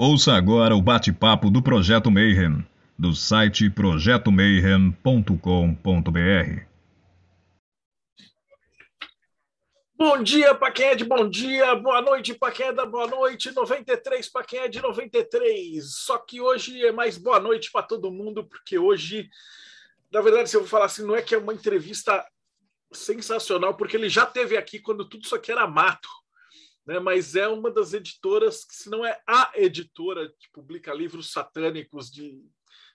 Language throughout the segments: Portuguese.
Ouça agora o bate-papo do Projeto Mayhem, do site projetomayhem.com.br. Bom dia para quem é de bom dia, boa noite para quem é da boa noite, 93 para quem é de 93. Só que hoje é mais boa noite para todo mundo, porque hoje, na verdade, se eu vou falar assim, não é que é uma entrevista sensacional, porque ele já teve aqui quando tudo isso aqui era mato né? mas é uma das editoras, que se não é a editora que publica livros satânicos de,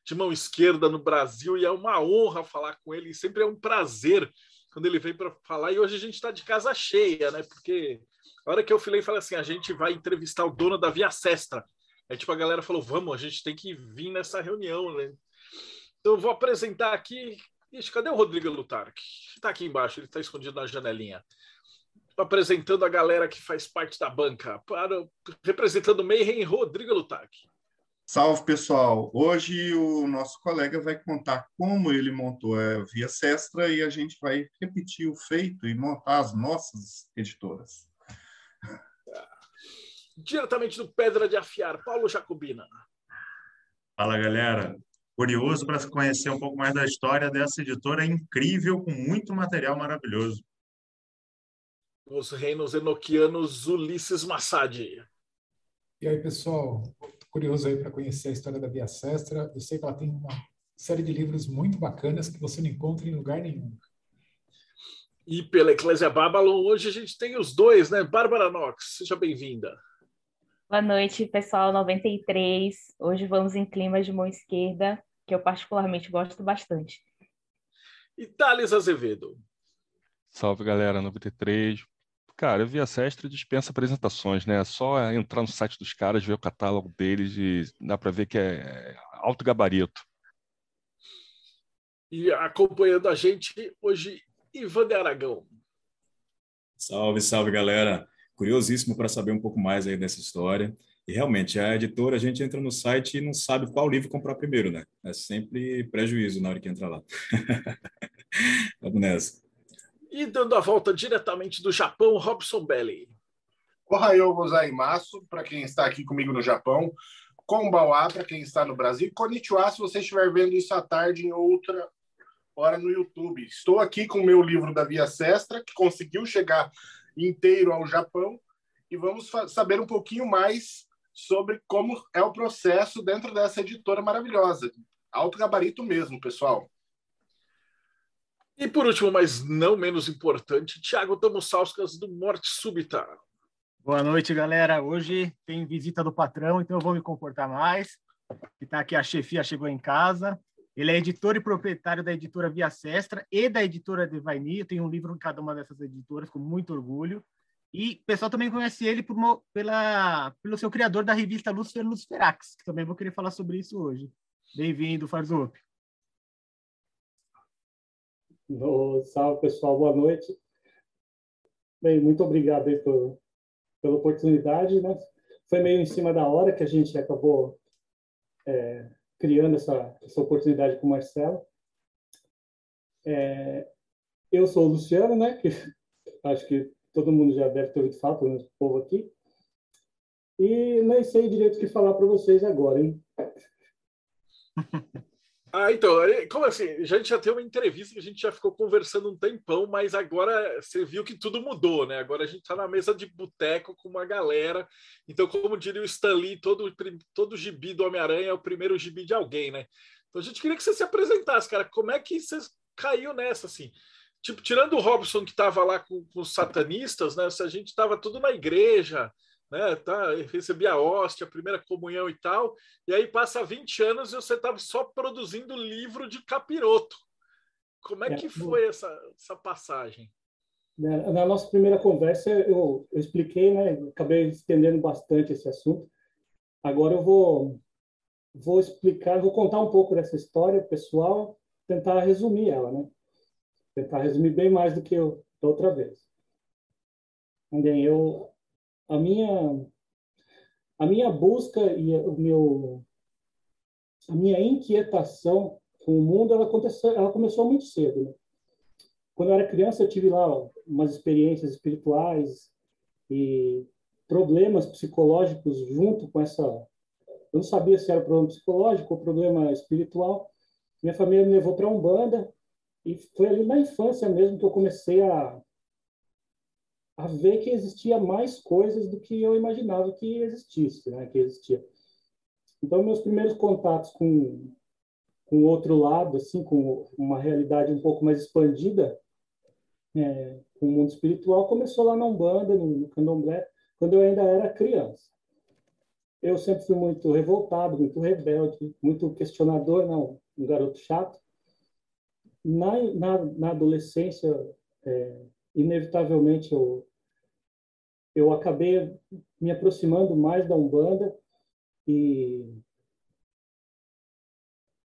de mão esquerda no Brasil, e é uma honra falar com ele, e sempre é um prazer quando ele vem para falar, e hoje a gente está de casa cheia, né? Porque a hora que eu falei, falei assim, a gente vai entrevistar o dono da Via Sestra. Aí, tipo, a galera falou, vamos, a gente tem que vir nessa reunião, né? Então, eu vou apresentar aqui... Ixi, cadê o Rodrigo Lutarque? Está aqui embaixo, ele está escondido na janelinha apresentando a galera que faz parte da banca. Para, representando o Mayhem, Rodrigo Lutac. Salve, pessoal. Hoje o nosso colega vai contar como ele montou a Via Sestra e a gente vai repetir o feito e montar as nossas editoras. Diretamente do Pedra de Afiar, Paulo Jacobina. Fala, galera. Curioso para conhecer um pouco mais da história dessa editora incrível, com muito material maravilhoso os reinos enoquianos Ulisses Massad. E aí, pessoal, Tô curioso aí para conhecer a história da Via Sestra. Eu sei que ela tem uma série de livros muito bacanas que você não encontra em lugar nenhum. E pela Eclésia Babylon, hoje a gente tem os dois, né? Bárbara Knox, seja bem-vinda. Boa noite, pessoal 93. Hoje vamos em clima de mão esquerda, que eu particularmente gosto bastante. E Thales Azevedo. Salve, galera 93. Cara, Via Sestre dispensa apresentações, né? É só entrar no site dos caras, ver o catálogo deles e dá para ver que é alto gabarito. E acompanhando a gente hoje, Ivan de Aragão. Salve, salve, galera. Curiosíssimo para saber um pouco mais aí dessa história. E realmente, a editora, a gente entra no site e não sabe qual livro comprar primeiro, né? É sempre prejuízo na hora que entra lá. Vamos nessa. E dando a volta diretamente do Japão, Robson Belli. Ohayou gozaimasu, para quem está aqui comigo no Japão. Konbawa, para quem está no Brasil. Konnichiwa, se você estiver vendo isso à tarde em outra hora no YouTube. Estou aqui com o meu livro da Via Sestra, que conseguiu chegar inteiro ao Japão. E vamos saber um pouquinho mais sobre como é o processo dentro dessa editora maravilhosa. Alto gabarito mesmo, pessoal. E por último, mas não menos importante, Thiago Tamussauskas do Morte Súbita. Boa noite, galera. Hoje tem visita do patrão, então eu vou me comportar mais. Que tá aqui a chefia chegou em casa. Ele é editor e proprietário da editora Via Sestra e da editora Devaini. Eu tenho um livro em cada uma dessas editoras, com muito orgulho. E o pessoal também conhece ele por, pela, pelo seu criador da revista Lucifer Luciferax, que também vou querer falar sobre isso hoje. Bem-vindo, Farzup. Oh, salve, pessoal. Boa noite. Bem, muito obrigado aí por, pela oportunidade. Né? Foi meio em cima da hora que a gente acabou é, criando essa, essa oportunidade com o Marcelo. É, eu sou o Luciano, né? Que acho que todo mundo já deve ter ouvido falar, pelo menos o povo aqui. E nem sei direito o que falar para vocês agora, hein? Ah, então, como assim? A gente já tem uma entrevista que a gente já ficou conversando um tempão, mas agora você viu que tudo mudou, né? Agora a gente está na mesa de boteco com uma galera. Então, como diria o Stan Lee, todo, todo gibi do Homem-Aranha é o primeiro gibi de alguém, né? Então a gente queria que você se apresentasse, cara. Como é que você caiu nessa, assim? Tipo, tirando o Robson que estava lá com, com os satanistas, né? A gente estava tudo na igreja, né? Tá, recebi a hóstia, a primeira comunhão e tal, e aí passa 20 anos e você estava só produzindo livro de capiroto. Como é, é que foi essa, essa passagem? Né, na nossa primeira conversa, eu, eu expliquei, né? Acabei estendendo bastante esse assunto. Agora eu vou, vou explicar, vou contar um pouco dessa história pessoal, tentar resumir ela, né? Tentar resumir bem mais do que eu da outra vez. Bem, eu a minha a minha busca e o meu a minha inquietação com o mundo ela aconteceu ela começou muito cedo né? quando eu era criança eu tive lá umas experiências espirituais e problemas psicológicos junto com essa Eu não sabia se era problema psicológico ou problema espiritual. Minha família me levou para Umbanda e foi ali na infância mesmo que eu comecei a, a ver que existia mais coisas do que eu imaginava que existisse, né? que existia. Então, meus primeiros contatos com com outro lado, assim, com uma realidade um pouco mais expandida, é, com o mundo espiritual, começou lá na Umbanda, no, Candomblé, quando eu ainda era criança. Eu sempre fui muito revoltado, muito rebelde, muito questionador, não, um garoto chato. Na, na, na adolescência, é, inevitavelmente, eu, eu acabei me aproximando mais da Umbanda e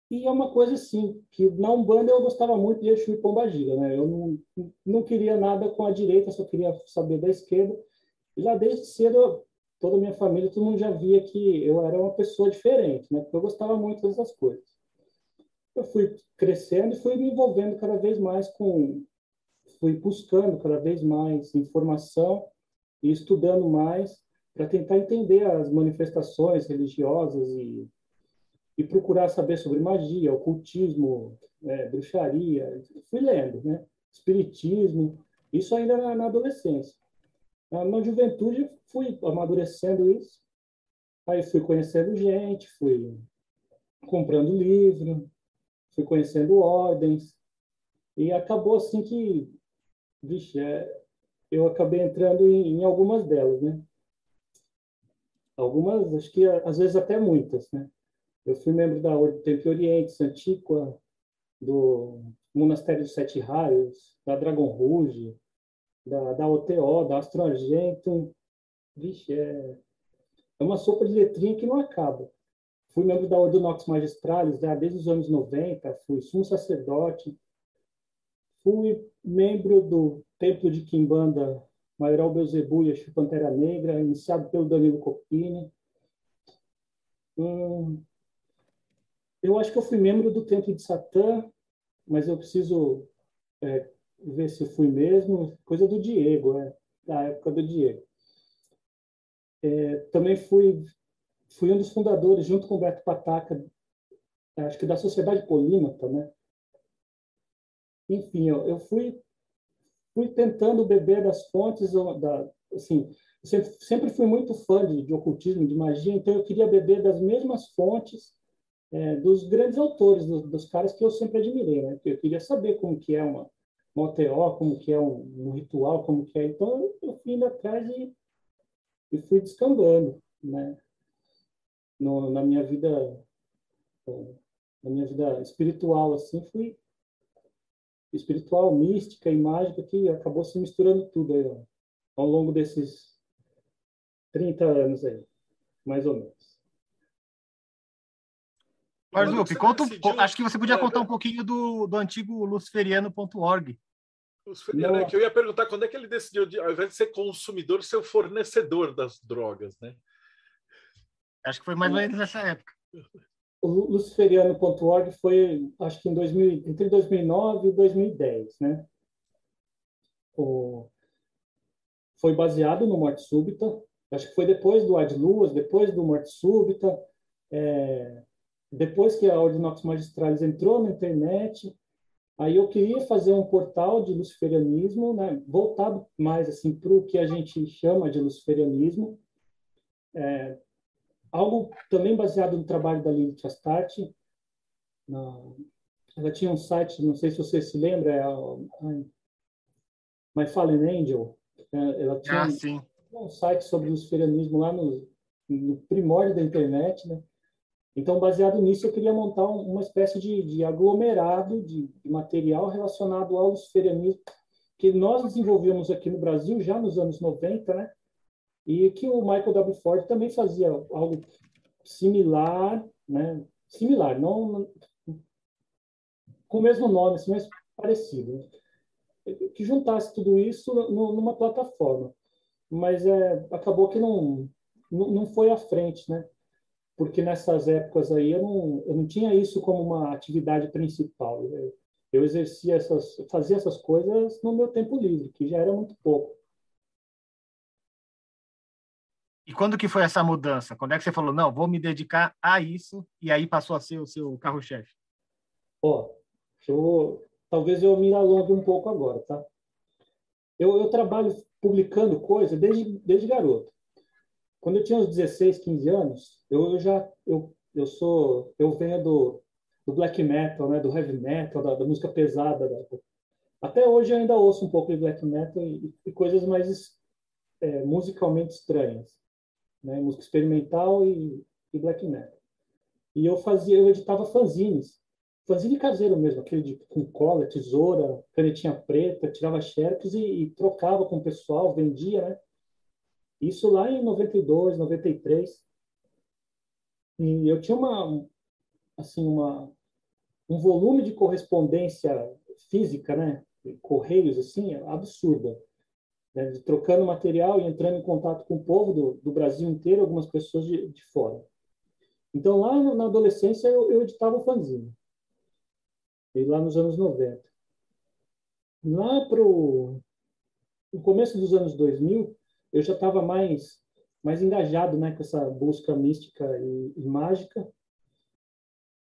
e é uma coisa assim, que na Umbanda eu gostava muito de Exu e Pombagira, né? Eu não, não queria nada com a direita, só queria saber da esquerda. E lá desde cedo, toda a minha família, todo mundo já via que eu era uma pessoa diferente, né? Porque eu gostava muito dessas coisas. Eu fui crescendo e fui me envolvendo cada vez mais com... Fui buscando cada vez mais informação e estudando mais para tentar entender as manifestações religiosas e e procurar saber sobre magia, ocultismo, é, bruxaria. Fui lendo, né? Espiritismo, isso ainda na, na adolescência. Na, na, juventude, fui amadurecendo isso. Aí fui conhecendo gente, fui comprando livro, fui conhecendo ordens. E acabou assim que, vixe, é, eu acabei entrando em, em algumas delas, né? Algumas, acho que às vezes até muitas, né? Eu fui membro da Ordem do Templo Oriente, Santíqua, do Monastério dos Sete Raios, da Dragon Rouge, da, da OTO, da Astro Argento. Vixe, é, é uma sopa de letrinha que não acaba. Fui membro da Ordem Nox Magistralis né, desde os anos 90, fui sumo sacerdote, fui membro do Templo de Quimbanda Maioral Beuzebu e Exu Pantera Negra, iniciado pelo Danilo Copini. Hum, eu acho que eu fui membro do Templo de Satã, mas eu preciso é, ver se fui mesmo. Coisa do Diego, é, da época do Diego. É, também fui, fui um dos fundadores, junto com o Beto Pataca, acho que da Sociedade Polímata, né? Enfim, eu, eu fui, fui tentando beber das fontes, da, assim, sempre, sempre fui muito fã de, de ocultismo, de magia, então eu queria beber das mesmas fontes é, dos grandes autores, dos, dos, caras que eu sempre admirei, né? Eu queria saber como que é uma, uma OTO, como que é um, um, ritual, como que é. Então, eu fui indo atrás e, e fui descambando, né? No, na minha vida na minha vida espiritual, assim, fui espiritual, mística e mágica, que acabou se misturando tudo aí, ó, ao longo desses 30 anos aí, mais ou menos. Marzup, conta, decidiu... acho que você podia contar um pouquinho do, do antigo luciferiano.org. Luciferiano, é que eu ia perguntar quando é que ele decidiu, de, ao invés de ser consumidor, ser o fornecedor das drogas, né? Acho que foi mais ou menos nessa época. O luciferiano.org foi, acho que em 2000, entre 2009 e 2010, né? O, foi baseado no Morte Súbita, acho que foi depois do Ad Luas, depois do Morte Súbita, é, depois que a Ordinox Magistralis entrou na internet, aí eu queria fazer um portal de luciferianismo, né, voltado mais assim para o que a gente chama de luciferianismo, é, algo também baseado no trabalho da Lilith Astarte. ela tinha um site, não sei se você se lembra, é My Fallen Angel. É, ela tinha ah, sim. um site sobre luciferianismo lá no, no primórdio da internet, né? Então, baseado nisso, eu queria montar uma espécie de, de aglomerado de, de, material relacionado ao luciferianismo que nós desenvolvemos aqui no Brasil já nos anos 90, né? E que o Michael W. Ford também fazia algo similar, né? Similar, não com o mesmo nome, assim, mas parecido. Que juntasse tudo isso numa plataforma. Mas é, acabou que não, não foi à frente, né? porque nessas épocas aí eu não, eu não tinha isso como uma atividade principal. Eu, eu exercia essas, fazia essas coisas no meu tempo livre, que já era muito pouco. E quando que foi essa mudança? Quando é que você falou, não, vou me dedicar a isso, e aí passou a ser o seu carro-chefe? Ó, eu, talvez eu me alongue um pouco agora, tá? Eu, eu trabalho publicando coisa desde, desde garoto. Quando eu tinha uns 16, 15 anos, eu, eu já eu, eu sou eu venho do, do black metal, né, do heavy metal, da, da música pesada. Da, até hoje eu ainda ouço um pouco de black metal e, e coisas mais é, musicalmente estranhas, né, música experimental e, e black metal. E eu fazia, eu editava fanzines fanzine caseiro mesmo, aquele de, com cola, tesoura, canetinha preta, tirava xerox e, e, trocava com o pessoal, vendia, né? Isso lá em 92, 93. E eu tinha uma, assim, uma, um volume de correspondência física, né? Correios, assim, absurda. Né? Trocando material e entrando em contato com o povo do, do Brasil inteiro, algumas pessoas de, de fora. Então, lá na adolescência, eu, eu editava o fanzine e lá nos anos 90. Lá para o começo dos anos 2000, eu já estava mais mais engajado né, com essa busca mística e, e mágica.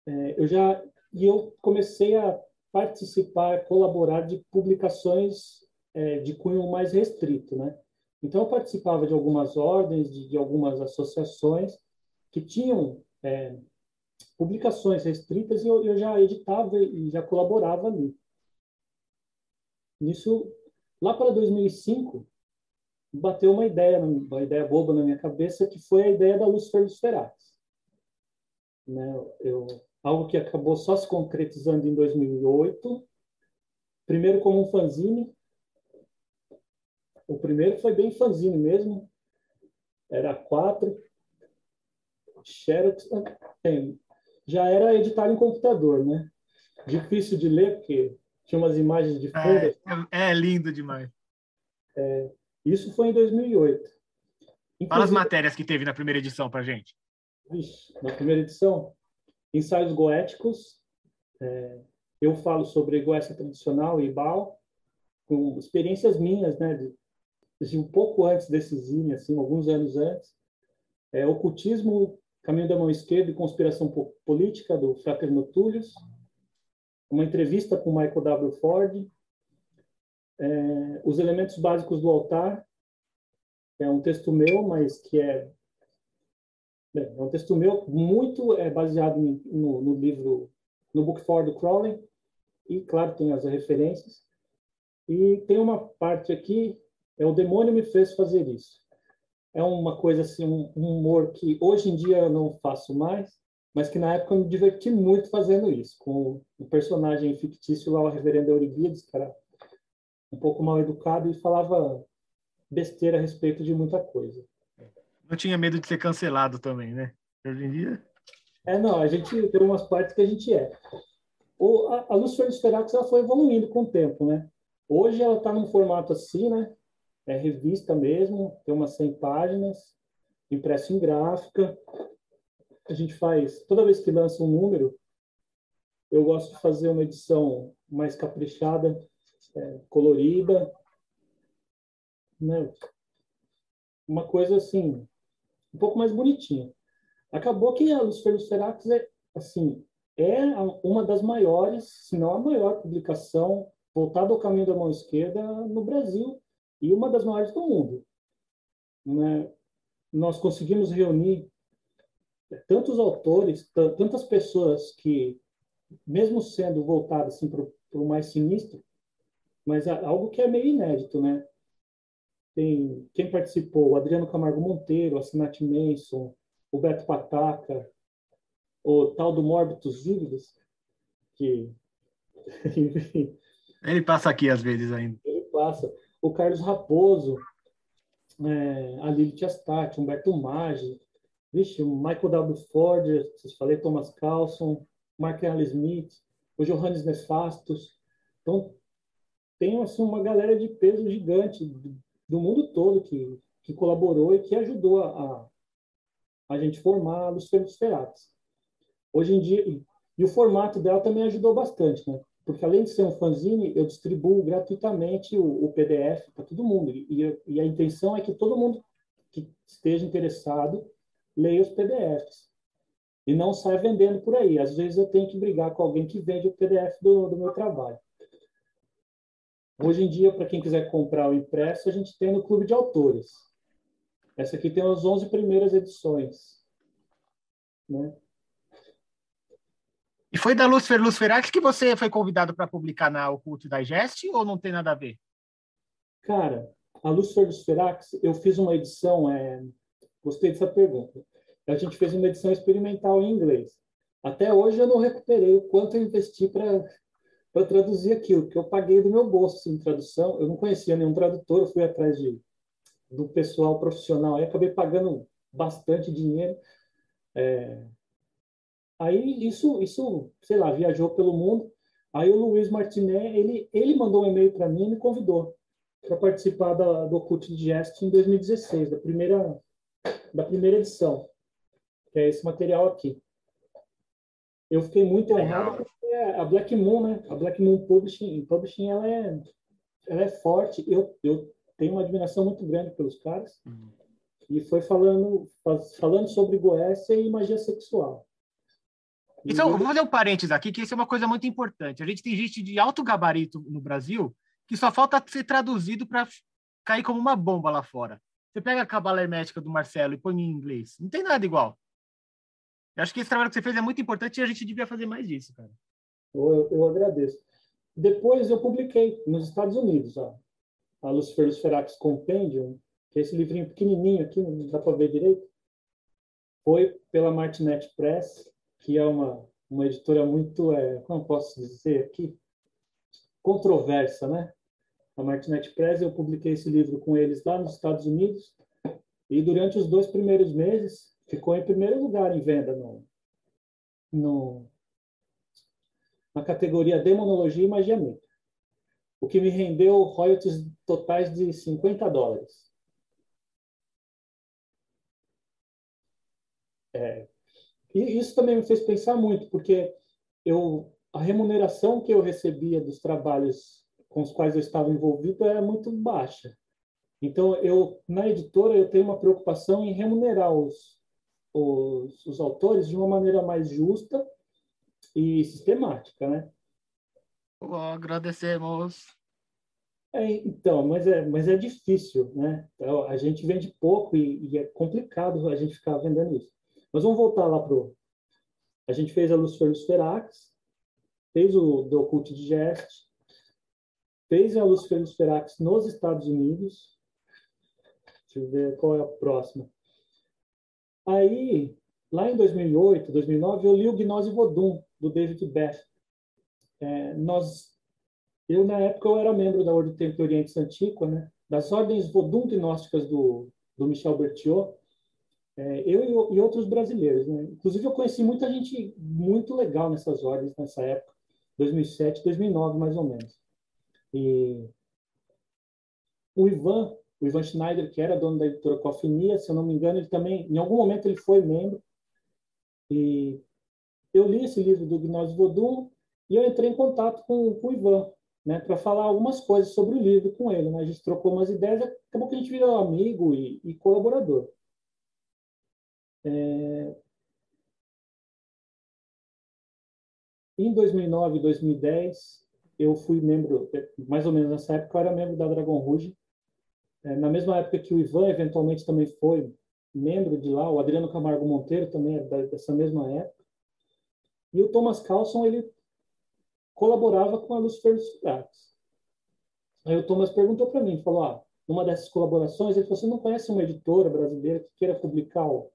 É, eu já e eu comecei a participar, colaborar de publicações é, de cunho mais restrito, né? Então eu participava de algumas ordens, de, de algumas associações que tinham é, publicações restritas e eu, eu já editava e já colaborava ali. Nisso, lá para 2005, bateu uma ideia, uma ideia boba na minha cabeça, que foi a ideia da Lucifer Ferax. Né? Eu, algo que acabou só se concretizando em 2008, primeiro como um fanzine. O primeiro foi bem fanzine mesmo, era quatro, Xerox, tem, já era editar em computador, né? Difícil de ler, porque tinha umas imagens de fundo. É, é, é lindo demais. É, isso foi em 2008. Inclusive, Fala as matérias que teve na primeira edição para gente. Vixe, na primeira edição, ensaios goéticos. É, eu falo sobre goécia tradicional e bal, com experiências minhas, né, de, de um pouco antes desse zine, assim, alguns anos antes. É, ocultismo Caminho da Mão Esquerda e Conspiração Política, do Fraterno Túlios, uma entrevista com Michael W. Ford, é, Os Elementos Básicos do Altar, é um texto meu, mas que é, bem, é um texto meu muito é, baseado no, no livro, no Book for do Crowley, e, claro, tem as referências. E tem uma parte aqui, é o demônio me fez fazer isso é uma coisa assim, um humor que hoje em dia eu não faço mais, mas que na época eu me diverti muito fazendo isso, com o personagem fictício lá, o reverendo Euribides, que era um pouco mal educado e falava besteira a respeito de muita coisa. Não tinha medo de ser cancelado também, né? Hoje em dia... É, não, a gente tem umas partes que a gente é. O, a, a Luz Fernandes Ferax, ela foi evoluindo com o tempo, né? Hoje ela está num formato assim, né? É revista mesmo, tem umas 100 páginas, impresso em gráfica. A gente faz, toda vez que lança um número, eu gosto de fazer uma edição mais caprichada, é, colorida, né? Uma coisa assim, um pouco mais bonitinha. Acabou que a Lucifer Lucerax é, assim, é uma das maiores, se não a maior publicação voltada ao caminho da mão esquerda no Brasil e uma das maiores do mundo. Né? Nós conseguimos reunir tantos autores, tantas pessoas que, mesmo sendo voltadas assim, para o mais sinistro, mas é algo que é meio inédito, né? Tem quem participou, o Adriano Camargo Monteiro, a Sinati Manson, o Beto Pataca, o tal do Mórbitos Vívidos, que ele passa aqui às vezes ainda. Ele passa o Carlos Raposo, é, a Lilith Astati, Humberto Maggi, vixe, o Michael W. Ford, vocês falei, Thomas Carlson, Mark Allen Smith, o Johannes Nefastos. Então, tem assim, uma galera de peso gigante do mundo todo que, que colaborou e que ajudou a, a gente formar os Feratis. Hoje em dia, e o formato dela também ajudou bastante, né? Porque além de ser um fanzine, eu distribuo gratuitamente o, o PDF para todo mundo. E, e, a intenção é que todo mundo que esteja interessado leia os PDFs e não saia vendendo por aí. Às vezes eu tenho que brigar com alguém que vende o PDF do, do meu trabalho. Hoje em dia, para quem quiser comprar o impresso, a gente tem no Clube de Autores. Essa aqui tem as 11 primeiras edições. Né? E foi da Lucifer Luciferax que você foi convidado para publicar na Occult Digest ou não tem nada a ver? Cara, a Lucifer Luciferax, eu fiz uma edição, é... gostei dessa pergunta. A gente fez uma edição experimental em inglês. Até hoje eu não recuperei o quanto eu investi para para traduzir aquilo, que eu paguei do meu bolso assim, em tradução. Eu não conhecia nenhum tradutor, eu fui atrás de, do pessoal profissional, aí acabei pagando bastante dinheiro. É... Aí isso, isso, sei lá, viajou pelo mundo. Aí o Luiz Martinet, ele, ele mandou um e-mail para mim e me convidou para participar da, do Occult Digest em 2016, da primeira, da primeira edição, que é esse material aqui. Eu fiquei muito honrado é a Black Moon, né? A Black Moon Publishing, Publishing ela é, ela é forte. Eu, eu tenho uma admiração muito grande pelos caras. Uhum. E foi falando, falando sobre Goécia e magia sexual. Então, vou fazer um parênteses aqui, que isso é uma coisa muito importante. A gente tem gente de alto gabarito no Brasil que só falta ser traduzido para cair como uma bomba lá fora. Você pega a cabala hermética do Marcelo e põe em inglês. Não tem nada igual. Eu acho que esse trabalho que você fez é muito importante e a gente devia fazer mais disso, cara. Eu, eu agradeço. Depois eu publiquei nos Estados Unidos a, a Lucifer Luciferax Compendium, que é esse livrinho pequenininho aqui, não dá para ver direito. Foi pela Martinet Press, que é uma, uma editora muito, é, como posso dizer aqui, controversa, né? A Martinet Press, eu publiquei esse livro com eles lá nos Estados Unidos, e durante os dois primeiros meses ficou em primeiro lugar em venda no, no, na categoria Demonologia e Magia Negra, o que me rendeu royalties totais de 50 dólares. É, e isso também me fez pensar muito, porque eu, a remuneração que eu recebia dos trabalhos com os quais eu estava envolvido era muito baixa. Então, eu na editora eu tenho uma preocupação em remunerar os, os, os autores de uma maneira mais justa e sistemática, né? Agradecemos. É, então, mas é, mas é difícil, né? Então, a gente vende pouco e, e, é complicado a gente ficar vendendo isso. Mas vamos voltar lá pro. A gente fez a Lucifer Luciferax, fez o The Occult Digest, fez a Lucifer Luciferax nos Estados Unidos. Deixa eu ver qual é a próxima. Aí, lá em 2008, 2009, eu li o Gnose Vodun, do David Beth. É, nós, eu, na época, eu era membro da Ordem do Templo Oriente Santíqua, né? das ordens Vodun gnósticas do, do Michel Berthiaud, é, eu e, outros brasileiros. Né? Inclusive, eu conheci muita gente muito legal nessas ordens, nessa época, 2007, 2009, mais ou menos. E o Ivan, o Ivan Schneider, que era dono da editora Cofinia, se eu não me engano, ele também, em algum momento, ele foi membro. E eu li esse livro do Gnose Vodun e eu entrei em contato com, com o Ivan, né, para falar algumas coisas sobre o livro com ele. Né? A gente trocou umas ideias, acabou que a gente virou amigo e, e colaborador. É... Em 2009 e 2010, eu fui membro, mais ou menos nessa época, eu era membro da Dragon Rouge. É, na mesma época que o Ivan, eventualmente, também foi membro de lá, o Adriano Camargo Monteiro também é dessa mesma época. E o Thomas Carlson, ele colaborava com a Lucifer Luciferax. Aí o Thomas perguntou para mim, falou, ah, numa dessas colaborações, ele falou, você não conhece uma editora brasileira que queira publicar o,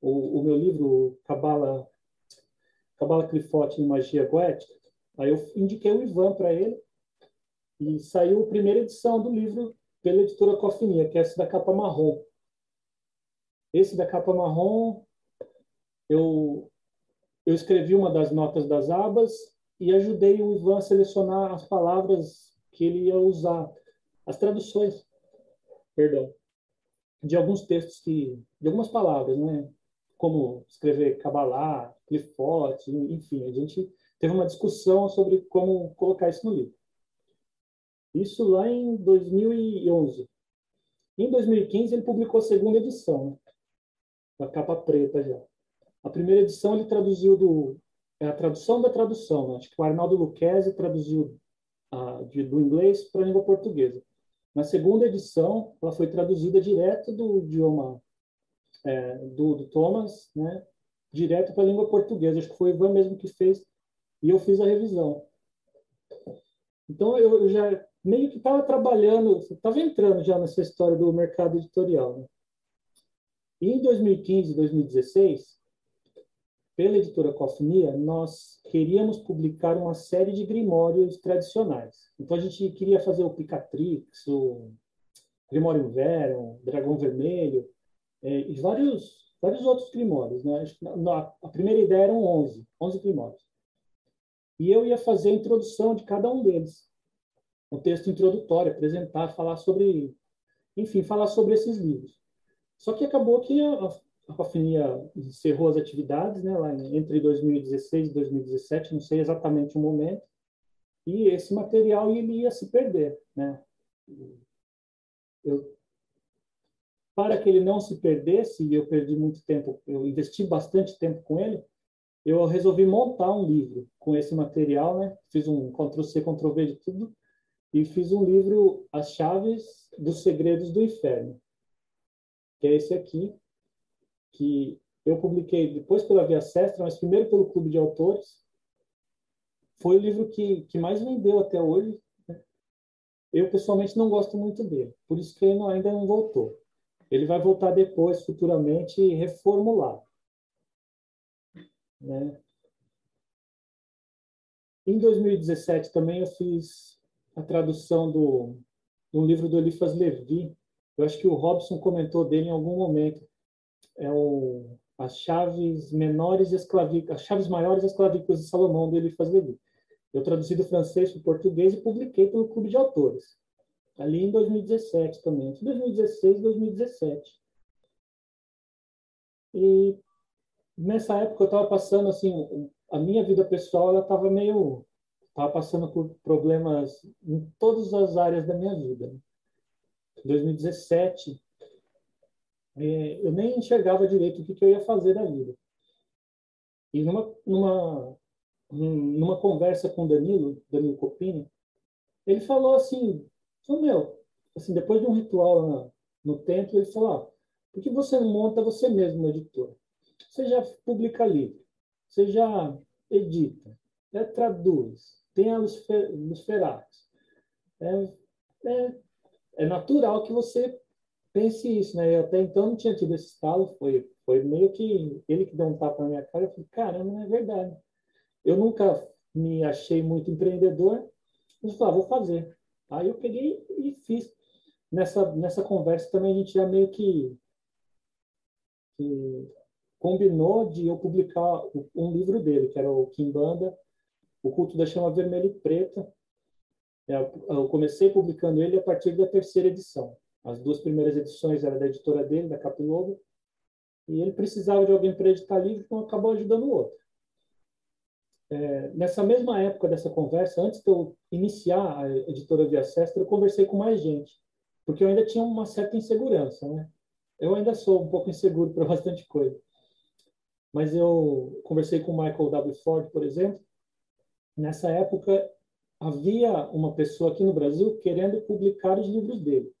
o, o meu livro Cabala Cabala Clifote em Magia Goética? Aí eu indiquei o Ivan para ele e saiu a primeira edição do livro pela editora Cofinia, que é esse da capa marrom. Esse da capa marrom, eu eu escrevi uma das notas das abas e ajudei o Ivan a selecionar as palavras que ele ia usar, as traduções, perdão, de alguns textos que, de algumas palavras, né? Como escrever Kabbalah, Clifford, enfim, a gente teve uma discussão sobre como colocar isso no livro. Isso lá em 2011. Em 2015, ele publicou a segunda edição, né? capa preta já. A primeira edição ele traduziu do é a tradução da tradução, né? acho que o Arnaldo Lucchesi traduziu a, de, do inglês para a língua portuguesa. Na segunda edição, ela foi traduzida direto do idioma é, do, do, Thomas, né, direto para a língua portuguesa. Acho que foi o Ivan mesmo que fez e eu fiz a revisão. Então eu, eu já meio que estava trabalhando, estava entrando já nessa história do mercado editorial. Né? E em 2015, 2016, pela editora Cofnia, nós queríamos publicar uma série de grimórios tradicionais. Então a gente queria fazer o Picatrix, o Grimório Verum, Dragão Vermelho, é, e vários, vários outros grimórios. Né? A primeira ideia eram 11, 11 grimórios. E eu ia fazer a introdução de cada um deles. Um texto introdutório, apresentar, falar sobre, enfim, falar sobre esses livros. Só que acabou que a, a encerrou as atividades, né, lá entre 2016 e 2017, não sei exatamente o momento, e esse material ele ia se perder, né? Eu para que ele não se perdesse, e eu perdi muito tempo, eu investi bastante tempo com ele, eu resolvi montar um livro com esse material, né? Fiz um Ctrl-C, Ctrl-V de tudo, e fiz um livro, As Chaves dos Segredos do Inferno, que é esse aqui, que eu publiquei depois pela Via Sestra, mas primeiro pelo Clube de Autores. Foi o livro que, que mais vendeu até hoje. Né? Eu, pessoalmente, não gosto muito dele, por isso que ele ainda não voltou. Ele vai voltar depois, futuramente, reformulado. Né? Em 2017 também eu fiz a tradução do, do livro do Eliphas Levi. Eu acho que o Robson comentou dele em algum momento. É o as chaves menores as chaves maiores as clavículas de Salomão do Eliphas Levi. Eu traduzi do francês para o português e publiquei pelo Clube de Autores ali em 2017 também, entre 2016 e 2017. E nessa época eu estava passando assim, a minha vida pessoal ela estava meio, estava passando por problemas em todas as áreas da minha vida. Em 2017 é, eu nem enxergava direito o que, eu ia fazer da vida. E numa, numa, numa conversa com Danilo, Danilo Copini, ele falou assim, então, meu, assim, depois de um ritual no, templo, ele falou, ah, por que você monta você mesmo uma? Você já publica livro, você já edita, é, traduz, tem a Lusferax. É, é, é natural que você pense isso, né? Eu até então não tinha tido esse estalo, foi, foi meio que ele que deu um tapa na minha cara. Eu falei, caramba, não é verdade. Eu nunca me achei muito empreendedor, mas falei, ah, vou fazer. Aí eu peguei e fiz. Nessa, nessa conversa também a gente já meio que, que combinou de eu publicar um livro dele, que era o Kimbanda, O Culto da Chama Vermelha e Preta. É, eu comecei publicando ele a partir da terceira edição. As duas primeiras edições eram da editora dele, da Capilogo, e ele precisava de alguém para editar livro, então acabou ajudando o outro é, nessa mesma época dessa conversa, antes de eu iniciar a editora Via Sestra, eu conversei com mais gente, porque eu ainda tinha uma certa insegurança, né? Eu ainda sou um pouco inseguro para bastante coisa. Mas eu conversei com o Michael W. Ford, por exemplo. Nessa época, havia uma pessoa aqui no Brasil querendo publicar os livros dele.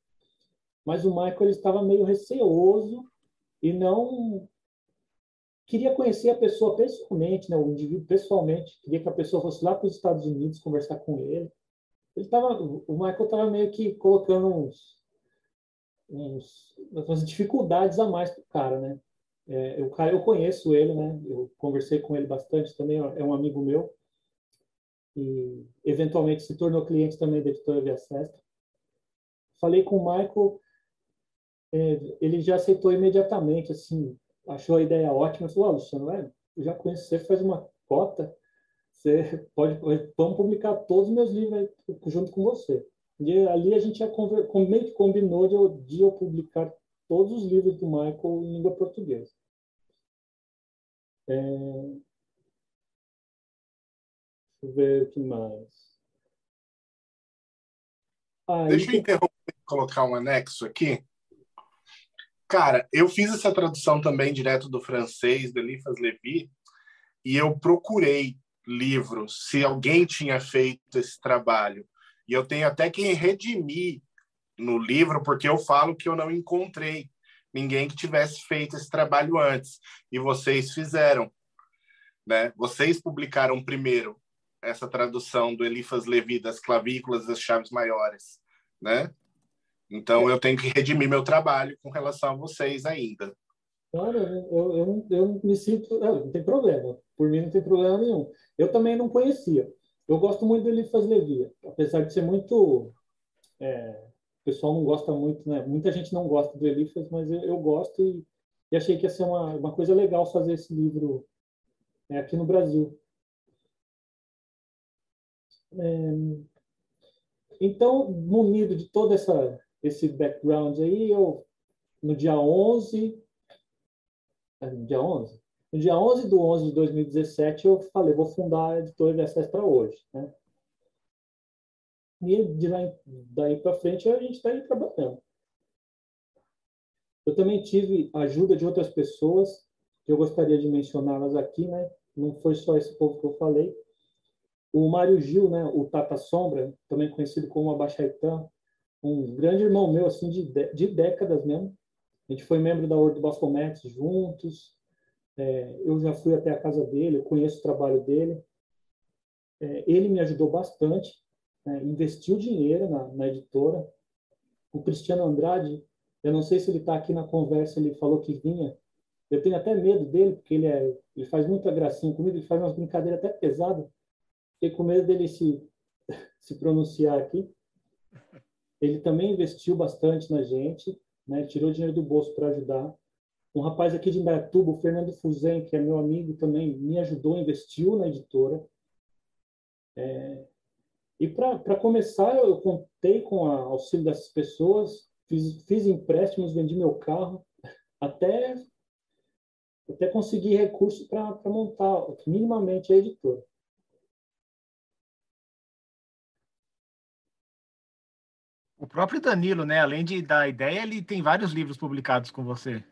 Mas o Michael ele estava meio receoso e não queria conhecer a pessoa pessoalmente, né, o indivíduo pessoalmente, queria que a pessoa fosse lá para os Estados Unidos conversar com ele. Ele tava, o Michael estava meio que colocando uns, uns, umas dificuldades a mais para o cara, né? É, cara, eu conheço ele, né? Eu conversei com ele bastante também, é um amigo meu e eventualmente se tornou cliente também da editora Via Sestra. Falei com o Michael, é, ele já aceitou imediatamente, assim, achou a ideia ótima, falou, ah, Luciano, é, eu já conheço você, faz uma cota, você pode, vamos publicar todos os meus livros junto com você. E ali a gente já meio que combinou de eu, de eu publicar todos os livros do Michael em língua portuguesa. É... Deixa eu ver o que mais. Aí, Deixa eu interromper e colocar um anexo aqui. Cara, eu fiz essa tradução também direto do francês, de Eliphas Levi, e eu procurei livros se alguém tinha feito esse trabalho. E eu tenho até que redimir no livro, porque eu falo que eu não encontrei ninguém que tivesse feito esse trabalho antes. E vocês fizeram. Né? Vocês publicaram primeiro essa tradução do Elifas Levi das clavículas das chaves maiores, né? Então eu tenho que redimir meu trabalho com relação a vocês ainda. Claro, eu, eu, eu me sinto. Não, não tem problema. Por mim não tem problema nenhum. Eu também não conhecia. Eu gosto muito do Elifas Levi, apesar de ser muito. É, o pessoal não gosta muito, né? Muita gente não gosta do Elifas, mas eu, eu gosto e, e, achei que ia ser uma, uma coisa legal fazer esse livro é, aqui no Brasil. É, então, munido de todo essa, esse background aí, eu, no dia 11, é, dia 11? No dia 11 do 11 de 2017, eu falei, vou fundar a editora acesso para hoje. Né? E de lá, daí para frente, a gente está aí trabalhando. Eu também tive ajuda de outras pessoas, que eu gostaria de mencioná-las aqui, né? Não foi só esse povo que eu falei. O Mário Gil, né, o Tata Sombra, também conhecido como Abaixaitã, um grande irmão meu, assim, de, de décadas mesmo. A gente foi membro da Ordem do juntos. É, eu já fui até a casa dele, eu conheço o trabalho dele. É, ele me ajudou bastante, né, investiu dinheiro na, na, editora. O Cristiano Andrade, eu não sei se ele está aqui na conversa, ele falou que vinha. Eu tenho até medo dele, porque ele, é, ele faz muita gracinha comigo, ele faz umas brincadeiras até pesadas. Fiquei com medo dele se, se pronunciar aqui. Ele também investiu bastante na gente, né? tirou dinheiro do bolso para ajudar. Um rapaz aqui de Indaiatuba, o Fernando Fuzen, que é meu amigo também, me ajudou, investiu na editora. É... E para começar, eu contei com o auxílio dessas pessoas, fiz, fiz empréstimos, vendi meu carro, até, até conseguir recursos para montar minimamente a editora. O próprio Danilo, né? Além de dar ideia, ele tem vários livros publicados com você.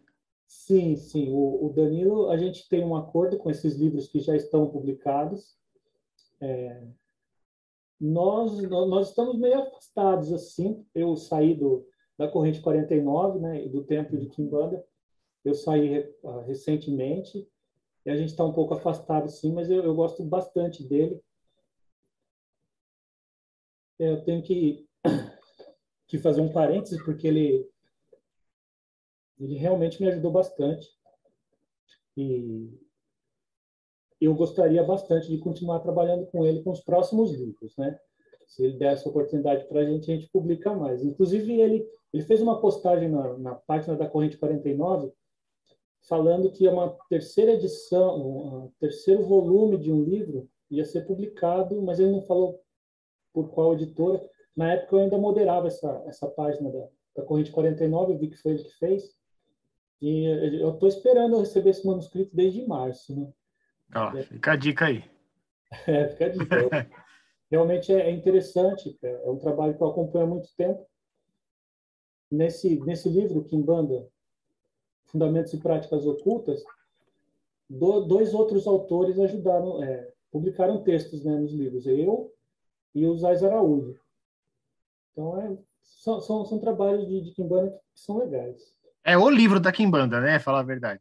Sim, sim. O, o Danilo, a gente tem um acordo com esses livros que já estão publicados. É, nós, nós estamos meio afastados, assim. Eu saí do, da Corrente 49, né? Do Templo de Kimbanda. Eu saí uh, recentemente. E a gente está um pouco afastado, sim, mas eu, eu gosto bastante dele. É, eu tenho que que fazer um parêntese, porque ele, ele realmente me ajudou bastante. E eu gostaria bastante de continuar trabalhando com ele com os próximos livros, né? Se ele der essa oportunidade para a gente, a gente publica mais. Inclusive, ele, ele fez uma postagem na, na página da Corrente 49 falando que uma terceira edição, um terceiro volume de um livro ia ser publicado, mas ele não falou por qual editora, na época eu ainda moderava essa, essa página da, da Corrente 49, eu vi que foi ele que fez. E eu estou esperando eu receber esse manuscrito desde março. Né? Ah, fica a dica aí. É, fica a dica. Realmente é, é interessante, é um trabalho que eu acompanho há muito tempo. Nesse, nesse livro, Kimbanda, Fundamentos e Práticas Ocultas, do, dois outros autores ajudaram, é, publicaram textos né, nos livros, eu e o Zais Araújo. Então, é, são, são, são trabalhos de, de Kimbanda que são legais. É o livro da Kimbanda, né? Falar a verdade.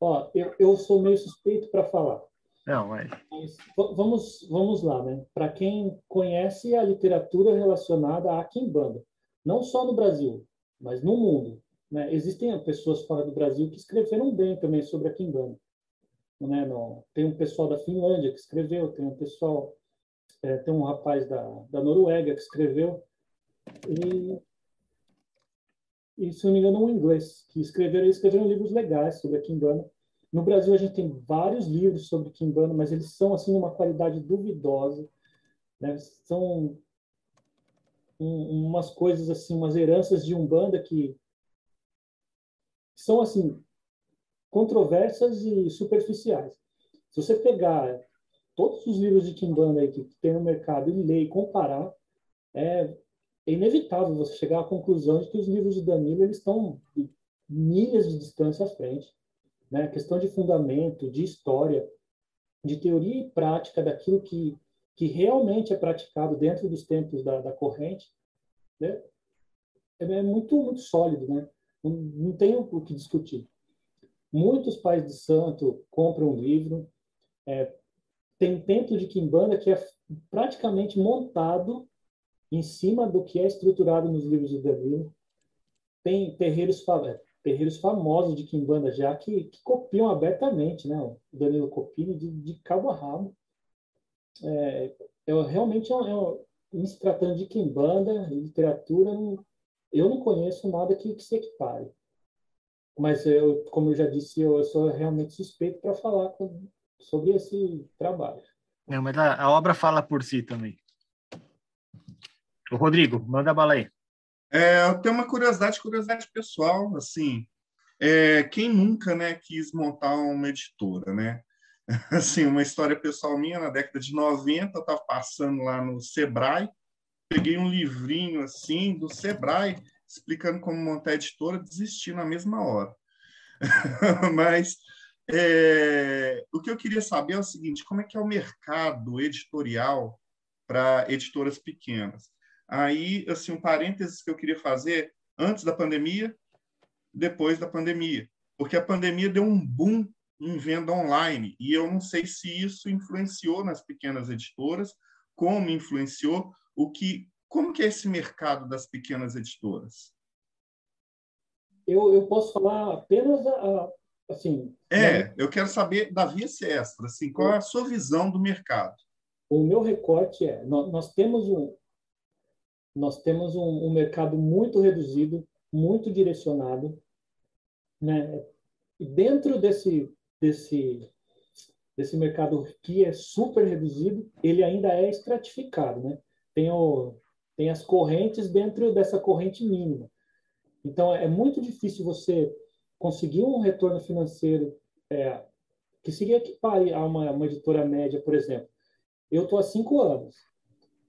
Ó, eu, eu sou meio suspeito para falar. Não, mas... mas... vamos, vamos lá, né? Para quem conhece a literatura relacionada à Kimbanda, não só no Brasil, mas no mundo, né? Existem pessoas fora do Brasil que escreveram bem também sobre a Kimbanda. Né? No, tem um pessoal da Finlândia que escreveu, tem um pessoal é, tem um rapaz da, da Noruega que escreveu, e, e, se não me engano, um inglês, que escreveram, escreveram livros legais sobre a Kimbanda. No Brasil, a gente tem vários livros sobre Kimbanda, mas eles são, assim, uma qualidade duvidosa. Né? São um, umas coisas, assim, umas heranças de Umbanda que são, assim, controversas e superficiais. Se você pegar todos os livros de Kimbanda aí que tem no mercado e ler e comparar, é, inevitável você chegar à conclusão de que os livros de Danilo eles estão milhas de distância à frente. Né? A questão de fundamento, de história, de teoria e prática daquilo que, que realmente é praticado dentro dos tempos da, da corrente, né? é, é muito, muito sólido. Né? Não, não tem o que discutir. Muitos pais de santo compram um livro. É, tem templo de Kimbanda que é praticamente montado em cima do que é estruturado nos livros de Danilo. Tem terreiros, terreiros famosos de Kimbanda já que, que copiam abertamente, né? O Danilo Copini de, de cabo a rabo. É, é realmente é, é, em se tratando de Kimbanda, literatura, eu não conheço nada que, que se equipare. Mas eu, como eu já disse, eu, eu sou realmente suspeito para falar com, sobre esse trabalho. Não, mas a, a, obra fala por si também. O Rodrigo, manda bala aí. É, eu tenho uma curiosidade, curiosidade pessoal, assim, é, quem nunca, né, quis montar uma editora, né? Assim, uma história pessoal minha, na década de 90, eu estava passando lá no Sebrae, peguei um livrinho, assim, do Sebrae, explicando como montar a editora, desisti na mesma hora. Mas é, o que eu queria saber é o seguinte: como é que é o mercado editorial para editoras pequenas? Aí, assim, um parênteses que eu queria fazer antes da pandemia, depois da pandemia, porque a pandemia deu um boom em venda online e eu não sei se isso influenciou nas pequenas editoras, como influenciou, o que, como que é esse mercado das pequenas editoras? Eu, eu posso falar apenas a, assim. É, né? eu quero saber da Via Sestra, assim, qual é a sua visão do mercado? O meu recorte é, nós, nós temos um nós temos um, um, mercado muito reduzido, muito direcionado, né? E dentro desse desse desse mercado que é super reduzido, ele ainda é estratificado, né? Tem o tem as correntes dentro dessa corrente mínima. Então é muito difícil você conseguir um retorno financeiro é, que seria equipare a uma, uma editora média, por exemplo. Eu estou há cinco anos.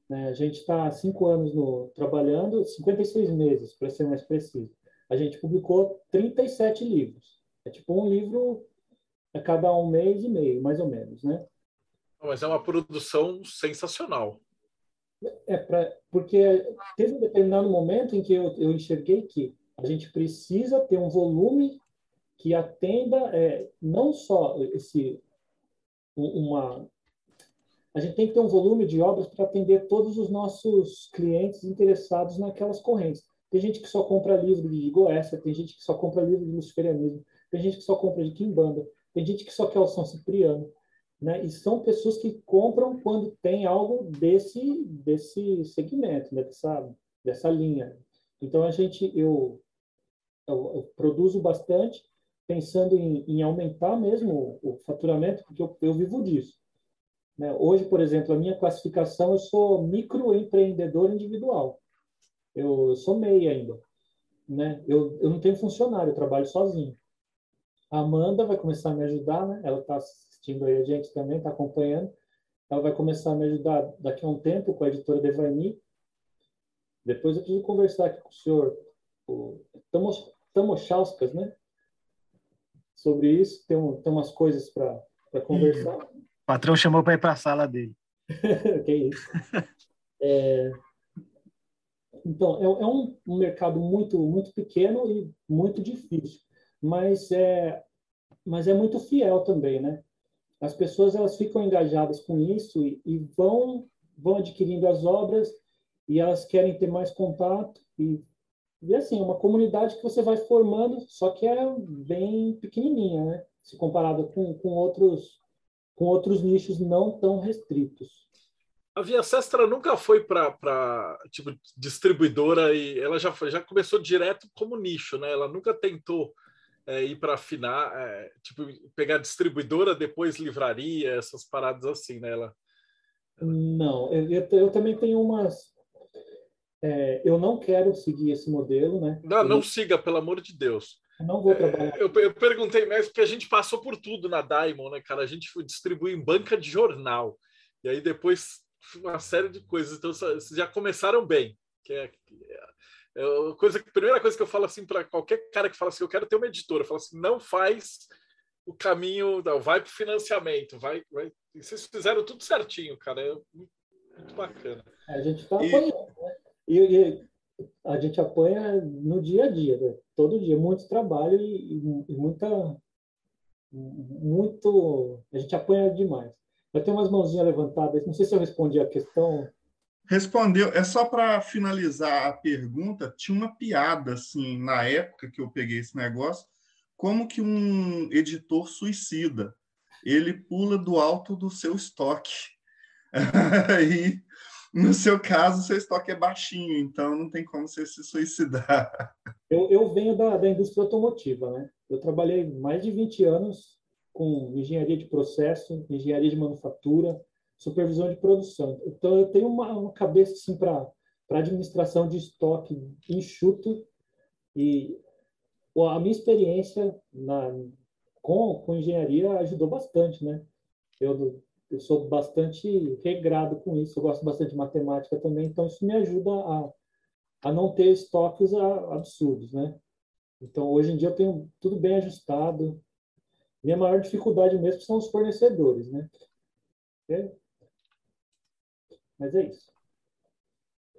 Né? A gente está há cinco anos no, trabalhando, 56 meses, para ser mais preciso. A gente publicou 37 livros. É tipo um livro a cada um mês e meio, mais ou menos, né? Mas é uma produção sensacional. É pra, porque teve um determinado momento em que eu, eu enxerguei que a gente precisa ter um volume que atenda é, não só esse uma a gente tem que ter um volume de obras para atender todos os nossos clientes interessados naquelas correntes. Tem gente que só compra livro de Goécia, tem gente que só compra livro de luciferianismo, tem gente que só compra de Kimbanda, tem gente que só quer o São Cipriano, né? E são pessoas que compram quando tem algo desse desse segmento, né? dessa dessa linha. Então a gente eu, eu, eu produzo bastante pensando em, em aumentar mesmo o, o, faturamento, porque eu, eu vivo disso. Né? Hoje, por exemplo, a minha classificação, eu sou microempreendedor individual. Eu, eu sou MEI ainda. Né? Eu, eu não tenho funcionário, eu trabalho sozinho. A Amanda vai começar a me ajudar, né? ela está assistindo aí a gente também, está acompanhando. Ela vai começar a me ajudar daqui a um tempo com a editora Devani. Depois eu preciso conversar aqui com o senhor Tamochauskas, né? Sobre isso. Tem, um, tem umas coisas para conversar. O patrão chamou para ir para a sala dele. que isso. É, então, é, é um, um, mercado muito, muito pequeno e muito difícil, mas é, mas é muito fiel também, né? As pessoas elas ficam engajadas com isso e, e vão vão adquirindo as obras e elas querem ter mais contato e e assim, é uma comunidade que você vai formando, só que é bem pequenininha, né? Se comparado com, com, outros, com outros nichos não tão restritos. A Via Sestra nunca foi para tipo distribuidora e ela já foi, já começou direto como nicho, né? Ela nunca tentou é, ir para afinar, é, tipo pegar distribuidora depois livraria, essas paradas assim, né? Ela, Não, eu, eu também tenho umas é, eu não quero seguir esse modelo, né? Não, não siga, pelo amor de Deus. Eu não vou trabalhar. É, eu, eu, perguntei mais porque a gente passou por tudo na Diamond, né, cara? A gente foi distribuir em banca de jornal. E aí depois uma série de coisas. Então, vocês já começaram bem. Que é, é, é coisa, a primeira coisa que eu falo assim para qualquer cara que fala assim, eu quero ter uma editora, eu falo assim, não faz o caminho, não, vai para o financiamento, vai, vai. E vocês fizeram tudo certinho, cara. É muito, muito bacana. A gente está apanhando, né? E, e, a gente apanha no dia a dia, né? todo dia, muito trabalho e, e, muita. Muito. A gente apanha demais. Eu tenho umas mãozinhas levantadas, não sei se eu respondi a questão. Respondeu. É só para finalizar a pergunta, tinha uma piada, assim, na época que eu peguei esse negócio, como que um editor suicida? Ele pula do alto do seu estoque. Aí no seu caso, seu estoque é baixinho, então não tem como você se suicidar. Eu, eu venho da, da indústria automotiva, né? Eu trabalhei mais de 20 anos com engenharia de processo, engenharia de manufatura, supervisão de produção. Então, eu tenho uma, uma cabeça assim, para administração de estoque enxuto e a minha experiência na, com, com engenharia ajudou bastante, né? Eu eu sou bastante regrado com isso, eu gosto bastante de matemática também, então isso me ajuda a, a não ter estoques absurdos, né? Então, hoje em dia eu tenho tudo bem ajustado. Minha maior dificuldade mesmo são os fornecedores, né? É. Mas é isso.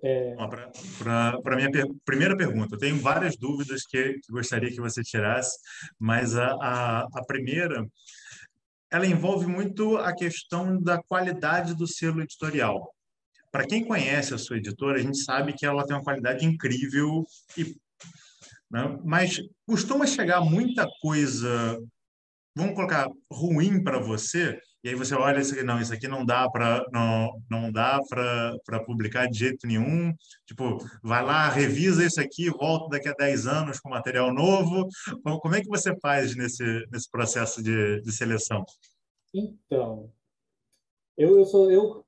É... Para a minha per primeira pergunta, eu tenho várias dúvidas que, que, gostaria que você tirasse, mas a, a, a primeira ela envolve muito a questão da qualidade do selo editorial. Para quem conhece a sua editora, a gente sabe que ela tem uma qualidade incrível, e, né? mas costuma chegar muita coisa, vamos colocar, ruim para você, e aí você olha isso aqui, não, isso aqui não dá para não, não dá para publicar de jeito nenhum. Tipo, vai lá, revisa isso aqui, volta daqui a 10 anos com material novo. Como é que você faz nesse, nesse processo de, de seleção? Então, eu, eu sou eu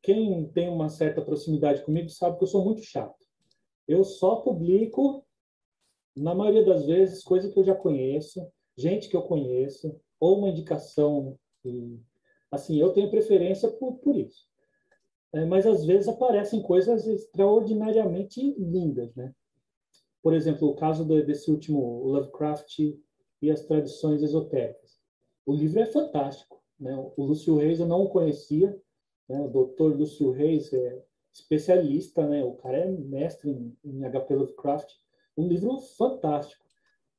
quem tem uma certa proximidade comigo sabe que eu sou muito chato. Eu só publico na maioria das vezes coisa que eu já conheço, gente que eu conheço, ou uma indicação e, assim, eu tenho preferência por, por isso. É, mas às vezes aparecem coisas extraordinariamente lindas, né? Por exemplo, o caso desse último Lovecraft e as tradições esotéricas. O livro é fantástico, né? O Lúcio Reis eu não o conhecia, né? O doutor Lúcio Reis é especialista, né? O cara é mestre em, em HP Lovecraft. Um livro fantástico.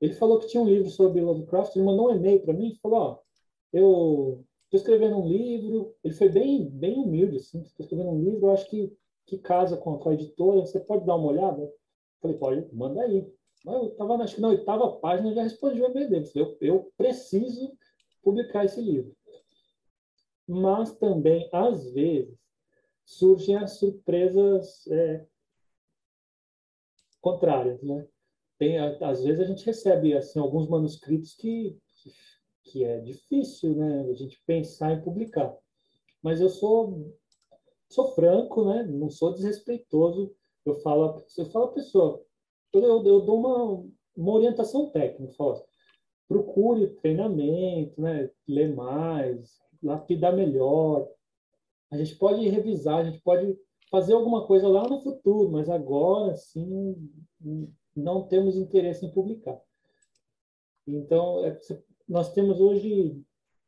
Ele falou que tinha um livro sobre Lovecraft, ele mandou um e-mail para mim e falou, ó, eu estou escrevendo um livro, ele foi bem, bem humilde, assim, estou escrevendo um livro, eu acho que, que casa com a, com a editora, você pode dar uma olhada? Eu falei, pode, manda aí. Eu estava, acho que na oitava página, já respondi o e-mail dele. Eu, eu preciso publicar esse livro. Mas também, às vezes, surgem as surpresas é, contrárias, né? Tem, às vezes a gente recebe assim alguns manuscritos que que é difícil, né, a gente pensar em publicar. Mas eu sou sou franco, né, não sou desrespeitoso. Eu falo, eu falo a pessoa, eu, eu dou uma, uma orientação técnica, falo, procure treinamento, né, ler mais, lapidar melhor. A gente pode revisar, a gente pode fazer alguma coisa lá no futuro, mas agora sim não temos interesse em publicar. Então, é, você nós temos hoje,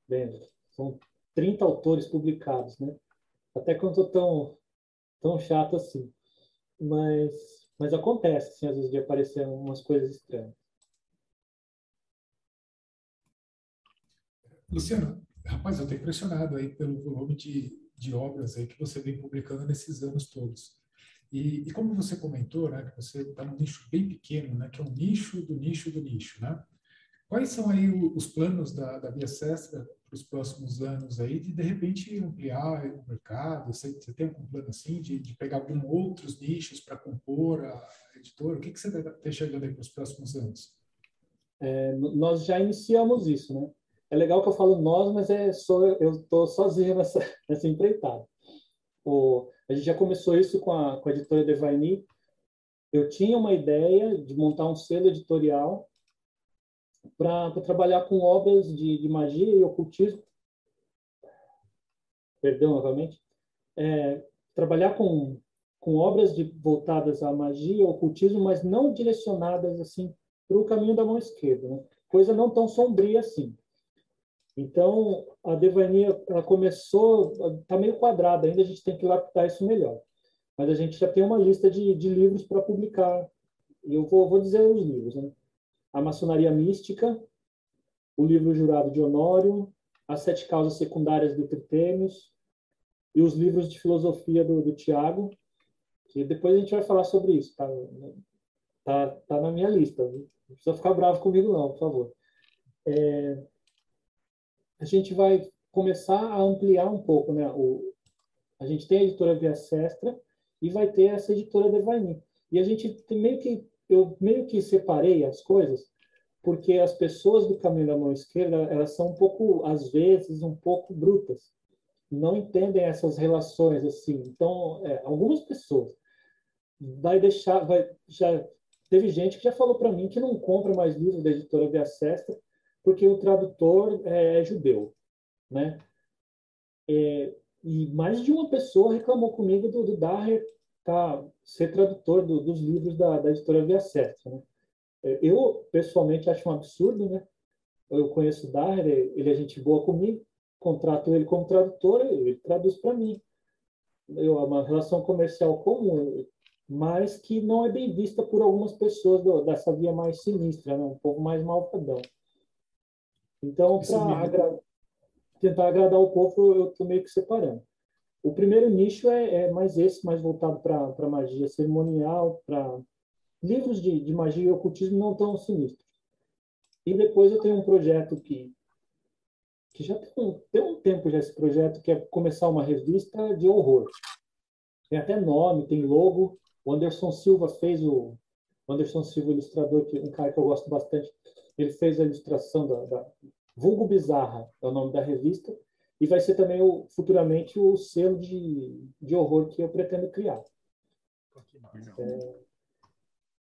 bem, são 30 autores publicados, né? Até que eu não estou tão, tão chato assim. Mas, mas acontece, assim, às vezes, de aparecer umas coisas estranhas. Luciano, rapaz, eu estou impressionado aí pelo volume de, de obras aí que você vem publicando nesses anos todos. E, e como você comentou, né, que você está num nicho bem pequeno, né, que é um nicho do nicho do nicho, né? Quais são aí os planos da, da Via Sestra para os próximos anos aí de de repente ampliar o mercado? Você, você tem algum plano assim de, de pegar alguns outros nichos para compor a editora? O que, que você está chegando aí para os próximos anos? É, nós já iniciamos isso, né? É legal que eu falo nós, mas é só eu estou sozinho nessa, nessa empreitada. O, a gente já começou isso com a, com a editora Devaini. Eu tinha uma ideia de montar um selo editorial para trabalhar com obras de, de, magia e ocultismo. Perdão novamente. É, trabalhar com, com obras de, voltadas à magia, ao ocultismo, mas não direcionadas assim para o caminho da mão esquerda, né? coisa não tão sombria assim. Então, a Devania ela começou, está meio quadrada, ainda a gente tem que lapidar isso melhor. Mas a gente já tem uma lista de, de livros para publicar. E eu vou, vou dizer os livros. Né? A Maçonaria Mística, o livro Jurado de Honório, As Sete Causas Secundárias do Tritêmios e os livros de filosofia do, do Tiago, que depois a gente vai falar sobre isso. Tá, tá, tá na minha lista. Não precisa ficar bravo comigo, não, por favor. É, a gente vai começar a ampliar um pouco, né? O, a gente tem a editora Via Sestra e vai ter essa editora Devaini. E a gente tem meio que eu meio que separei as coisas porque as pessoas do caminho da mão esquerda elas são um pouco às vezes um pouco brutas não entendem essas relações assim então é, algumas pessoas vai deixar vai já teve gente que já falou para mim que não compra mais livros da editora Via Sestra porque o tradutor é, é judeu, né? É, e mais de uma pessoa reclamou comigo do, do Daher tá, ser tradutor do, dos livros da, da editora Via Sestra, né? É, eu, pessoalmente, acho um absurdo, né? Eu conheço o Daher, ele é gente boa comigo, contrato ele como tradutor, ele traduz para mim. Eu, é uma relação comercial comum, mas que não é bem vista por algumas pessoas do, dessa via mais sinistra, né? um pouco mais malvadão. Então, para agra tentar agradar o povo, eu estou meio que separando. O primeiro nicho é, é mais esse, mais voltado para magia cerimonial, para livros de, de magia e ocultismo não tão sinistros. E depois eu tenho um projeto que, que já tem um, tem um tempo já esse projeto, que é começar uma revista de horror. Tem até nome, tem logo. O Anderson Silva fez o... o Anderson Silva, ilustrador, que um cara que eu gosto bastante, ele fez a ilustração da, da Vulgo Bizarra, é o nome da revista, e vai ser também o, futuramente o selo de, de horror que eu pretendo criar. É...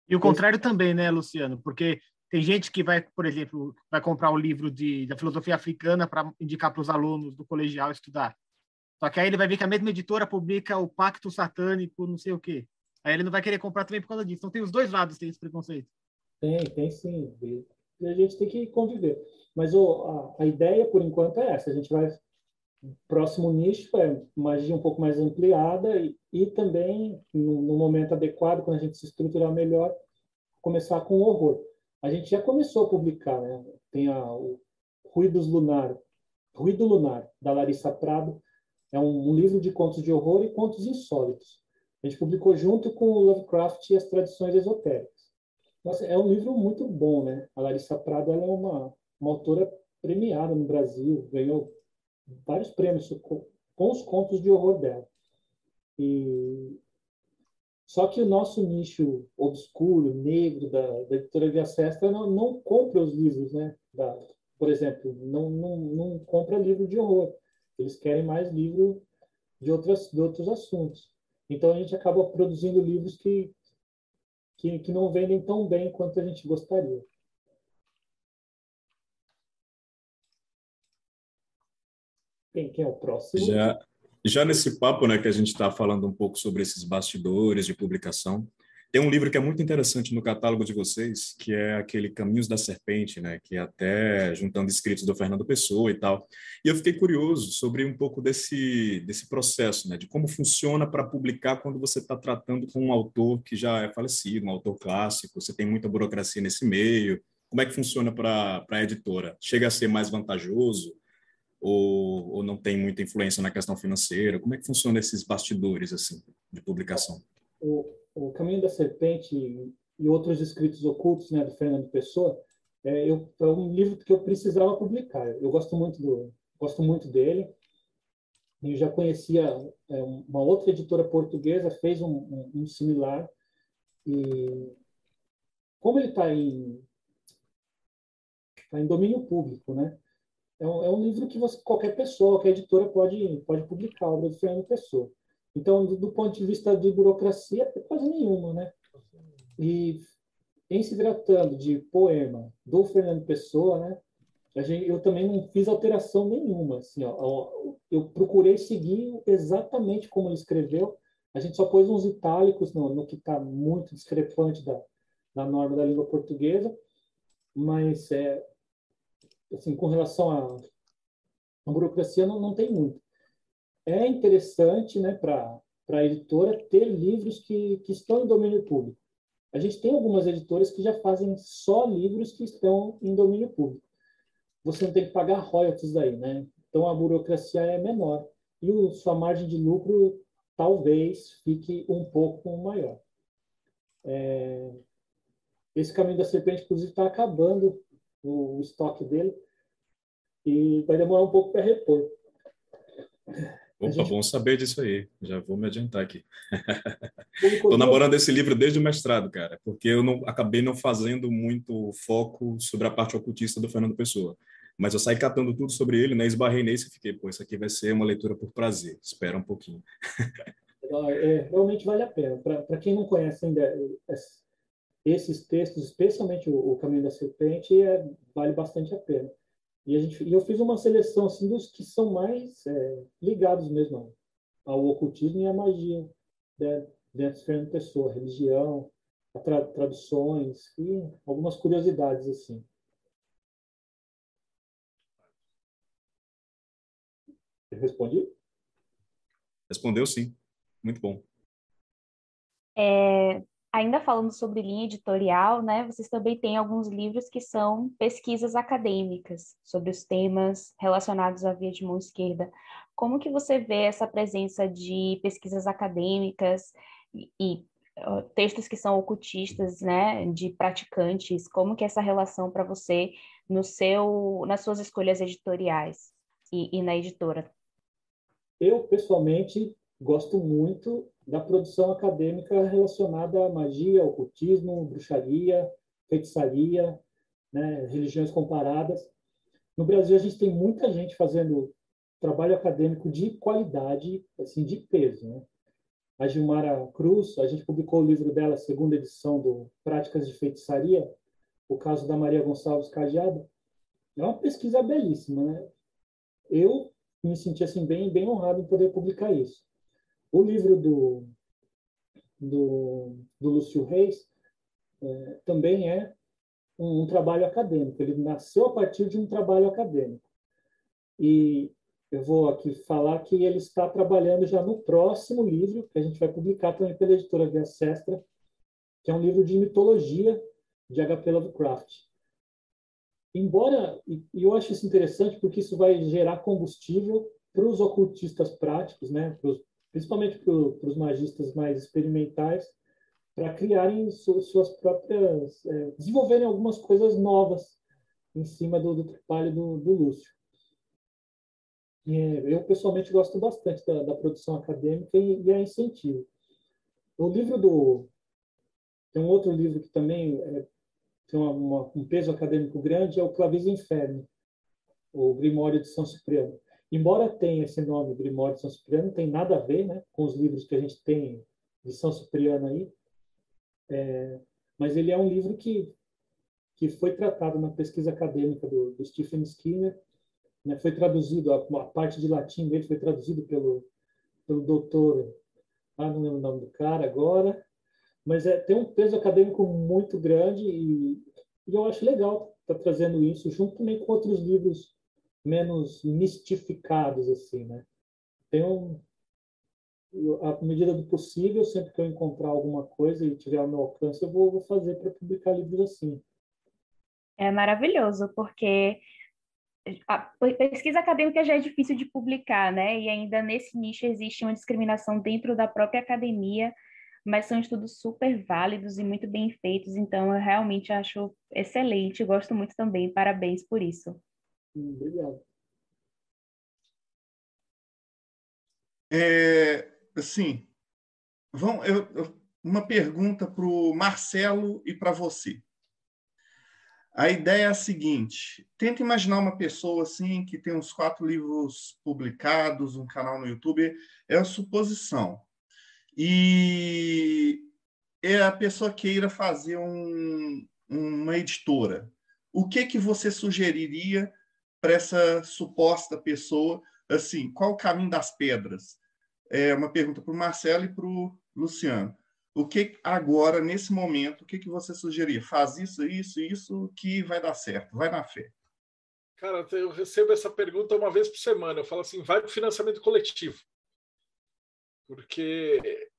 E o contrário também, né, Luciano? Porque tem gente que vai, por exemplo, vai comprar um livro de, da filosofia africana para indicar para os alunos do colegial estudar. Só que aí ele vai ver que a mesma editora publica o Pacto Satânico, não sei o quê. Aí ele não vai querer comprar também por causa disso. Então tem os dois lados, tem esse preconceito. Tem, tem sim e a gente tem que conviver. Mas o, a, a, ideia, por enquanto, é essa. A gente vai... Próximo nicho é magia um pouco mais ampliada e, e também, no, no, momento adequado, quando a gente se estruturar melhor, começar com horror. A gente já começou a publicar, né? Tem a, o Ruídos Lunar, Ruído Lunar, da Larissa Prado. É um, um livro de contos de horror e contos insólitos. A gente publicou junto com o Lovecraft e as tradições esotéricas. Nossa, é um livro muito bom, né? A Larissa Prado ela é uma, uma autora premiada no Brasil, ganhou vários prêmios com, os contos de horror dela. E só que o nosso nicho obscuro, negro da, da editora Via Sestra não, não compra os livros, né? Da, por exemplo, não, não, não compra livro de horror. Eles querem mais livro de, outras, de outros assuntos. Então a gente acaba produzindo livros que que, que não vendem tão bem quanto a gente gostaria. Quem, é o próximo? Já, já nesse papo né, que a gente está falando um pouco sobre esses bastidores de publicação, tem um livro que é muito interessante no catálogo de vocês, que é aquele Caminhos da Serpente, né? Que é até juntando escritos do Fernando Pessoa e tal. E eu fiquei curioso sobre um pouco desse, desse processo, né? De como funciona para publicar quando você está tratando com um autor que já é falecido, um autor clássico, você tem muita burocracia nesse meio. Como é que funciona para a editora? Chega a ser mais vantajoso? Ou, ou não tem muita influência na questão financeira? Como é que funciona esses bastidores assim de publicação? O o Caminho da Serpente e outros escritos ocultos, né, do Fernando Pessoa, é, eu, é um livro que eu precisava publicar. Eu gosto muito do, gosto muito dele. Eu já conhecia é, uma outra editora portuguesa fez um, um, um similar e como ele está em tá em domínio público, né? É um, é um livro que você, qualquer pessoa, qualquer editora pode pode publicar a obra do Fernando Pessoa. Então, do, do, ponto de vista de burocracia, quase nenhuma, né? E em se tratando de poema do Fernando Pessoa, né? Gente, eu também não fiz alteração nenhuma, assim, ó, eu procurei seguir exatamente como ele escreveu, A gente só pôs uns itálicos no, no que está muito discrepante da, da norma da língua portuguesa, mas é, assim, com relação à, à burocracia não, não tem muito. É interessante né, para a editora ter livros que, que estão em domínio público. A gente tem algumas editoras que já fazem só livros que estão em domínio público. Você não tem que pagar royalties daí, né? Então a burocracia é menor e o, sua margem de lucro talvez fique um pouco maior. É, esse caminho da serpente, inclusive, está acabando o, estoque dele e vai demorar um pouco para repor. Opa, gente... bom saber disso aí. Já vou me adiantar aqui. Estou namorando esse livro desde o mestrado, cara, porque eu não acabei não fazendo muito foco sobre a parte ocultista do Fernando Pessoa. Mas eu saí catando tudo sobre ele, né? Esbarrei nesse e fiquei, pô, isso aqui vai ser uma leitura por prazer. Espera um pouquinho. é, realmente vale a pena. Para quem não conhece ainda é, esses textos, especialmente o, o Caminho da Serpente, é, vale bastante a pena. E, a gente, e eu fiz uma seleção assim, dos que são mais é, ligados mesmo ao ocultismo e à magia né, dentro de Fernando Pessoa, religião, tra, traduções e algumas curiosidades assim. Eu respondi? Respondeu sim. Muito bom. É, ainda falando sobre linha editorial, né, vocês também têm alguns livros que são pesquisas acadêmicas sobre os temas relacionados à via de mão esquerda. Como que você vê essa presença de pesquisas acadêmicas e, e textos que são ocultistas, né, de praticantes? Como que é essa relação para você no seu, nas suas escolhas editoriais e, e na editora? Eu, pessoalmente, gosto muito da produção acadêmica relacionada à magia, ocultismo, bruxaria, feitiçaria, né, religiões comparadas. No Brasil, a gente tem muita gente fazendo trabalho acadêmico de qualidade, assim, de peso. Né? A Gilmara Cruz, a gente publicou o livro dela, segunda edição do Práticas de Feitiçaria, o caso da Maria Gonçalves Cadeado. É uma pesquisa belíssima, né? Eu me senti assim bem bem honrado em poder publicar isso. O livro do do, do Lúcio Reis é, também é um, um, trabalho acadêmico. Ele nasceu a partir de um trabalho acadêmico. E eu vou aqui falar que ele está trabalhando já no próximo livro, que a gente vai publicar também pela editora Via Sestra, que é um livro de mitologia de H.P. Lovecraft embora, e eu acho isso interessante porque isso vai gerar combustível para os ocultistas práticos, né, pros, principalmente para os magistas mais experimentais, para criarem su, suas próprias, é, desenvolverem algumas coisas novas em cima do, do trabalho do, do Lúcio. E, é, eu, pessoalmente, gosto bastante da, da produção acadêmica e, e a incentivo. O livro do... Tem um outro livro que também é tem uma, uma, um peso acadêmico grande, é o Clavis Inferno, o Grimório de São Cipriano. Embora tenha esse nome, Grimório de São Cipriano, tem nada a ver né, com os livros que a gente tem de São Cipriano aí, é, mas ele é um livro que, que foi tratado na pesquisa acadêmica do, do Stephen Skinner, né, foi traduzido, a, a, parte de latim dele foi traduzido pelo, pelo doutor, ah, não lembro o nome do cara agora, mas é, tem um peso acadêmico muito grande e, e eu acho legal estar tá trazendo isso junto também com outros livros menos mistificados assim, né? Um à medida do possível, sempre que eu encontrar alguma coisa e tiver ao meu alcance, eu vou, vou fazer para publicar livros assim. É maravilhoso, porque a pesquisa acadêmica já é difícil de publicar, né? E ainda nesse nicho existe uma discriminação dentro da própria academia mas são estudos super válidos e muito bem feitos, então eu realmente acho excelente, gosto muito também, parabéns por isso. Obrigado. É, assim, vão, eu, eu, uma pergunta para o Marcelo e para você. A ideia é a seguinte: tenta imaginar uma pessoa assim que tem uns quatro livros publicados, um canal no YouTube. É a suposição e é a pessoa queira fazer um, uma editora, o que que você sugeriria para essa suposta pessoa? Assim, qual o caminho das pedras? é, uma pergunta para o Marcelo e para o Luciano. O que agora, nesse momento, o que, que você sugeria? Faz isso, isso, isso, que vai dar certo, vai na fé. Cara, eu recebo essa pergunta uma vez por semana. Eu falo assim: vai para o financiamento coletivo. Porque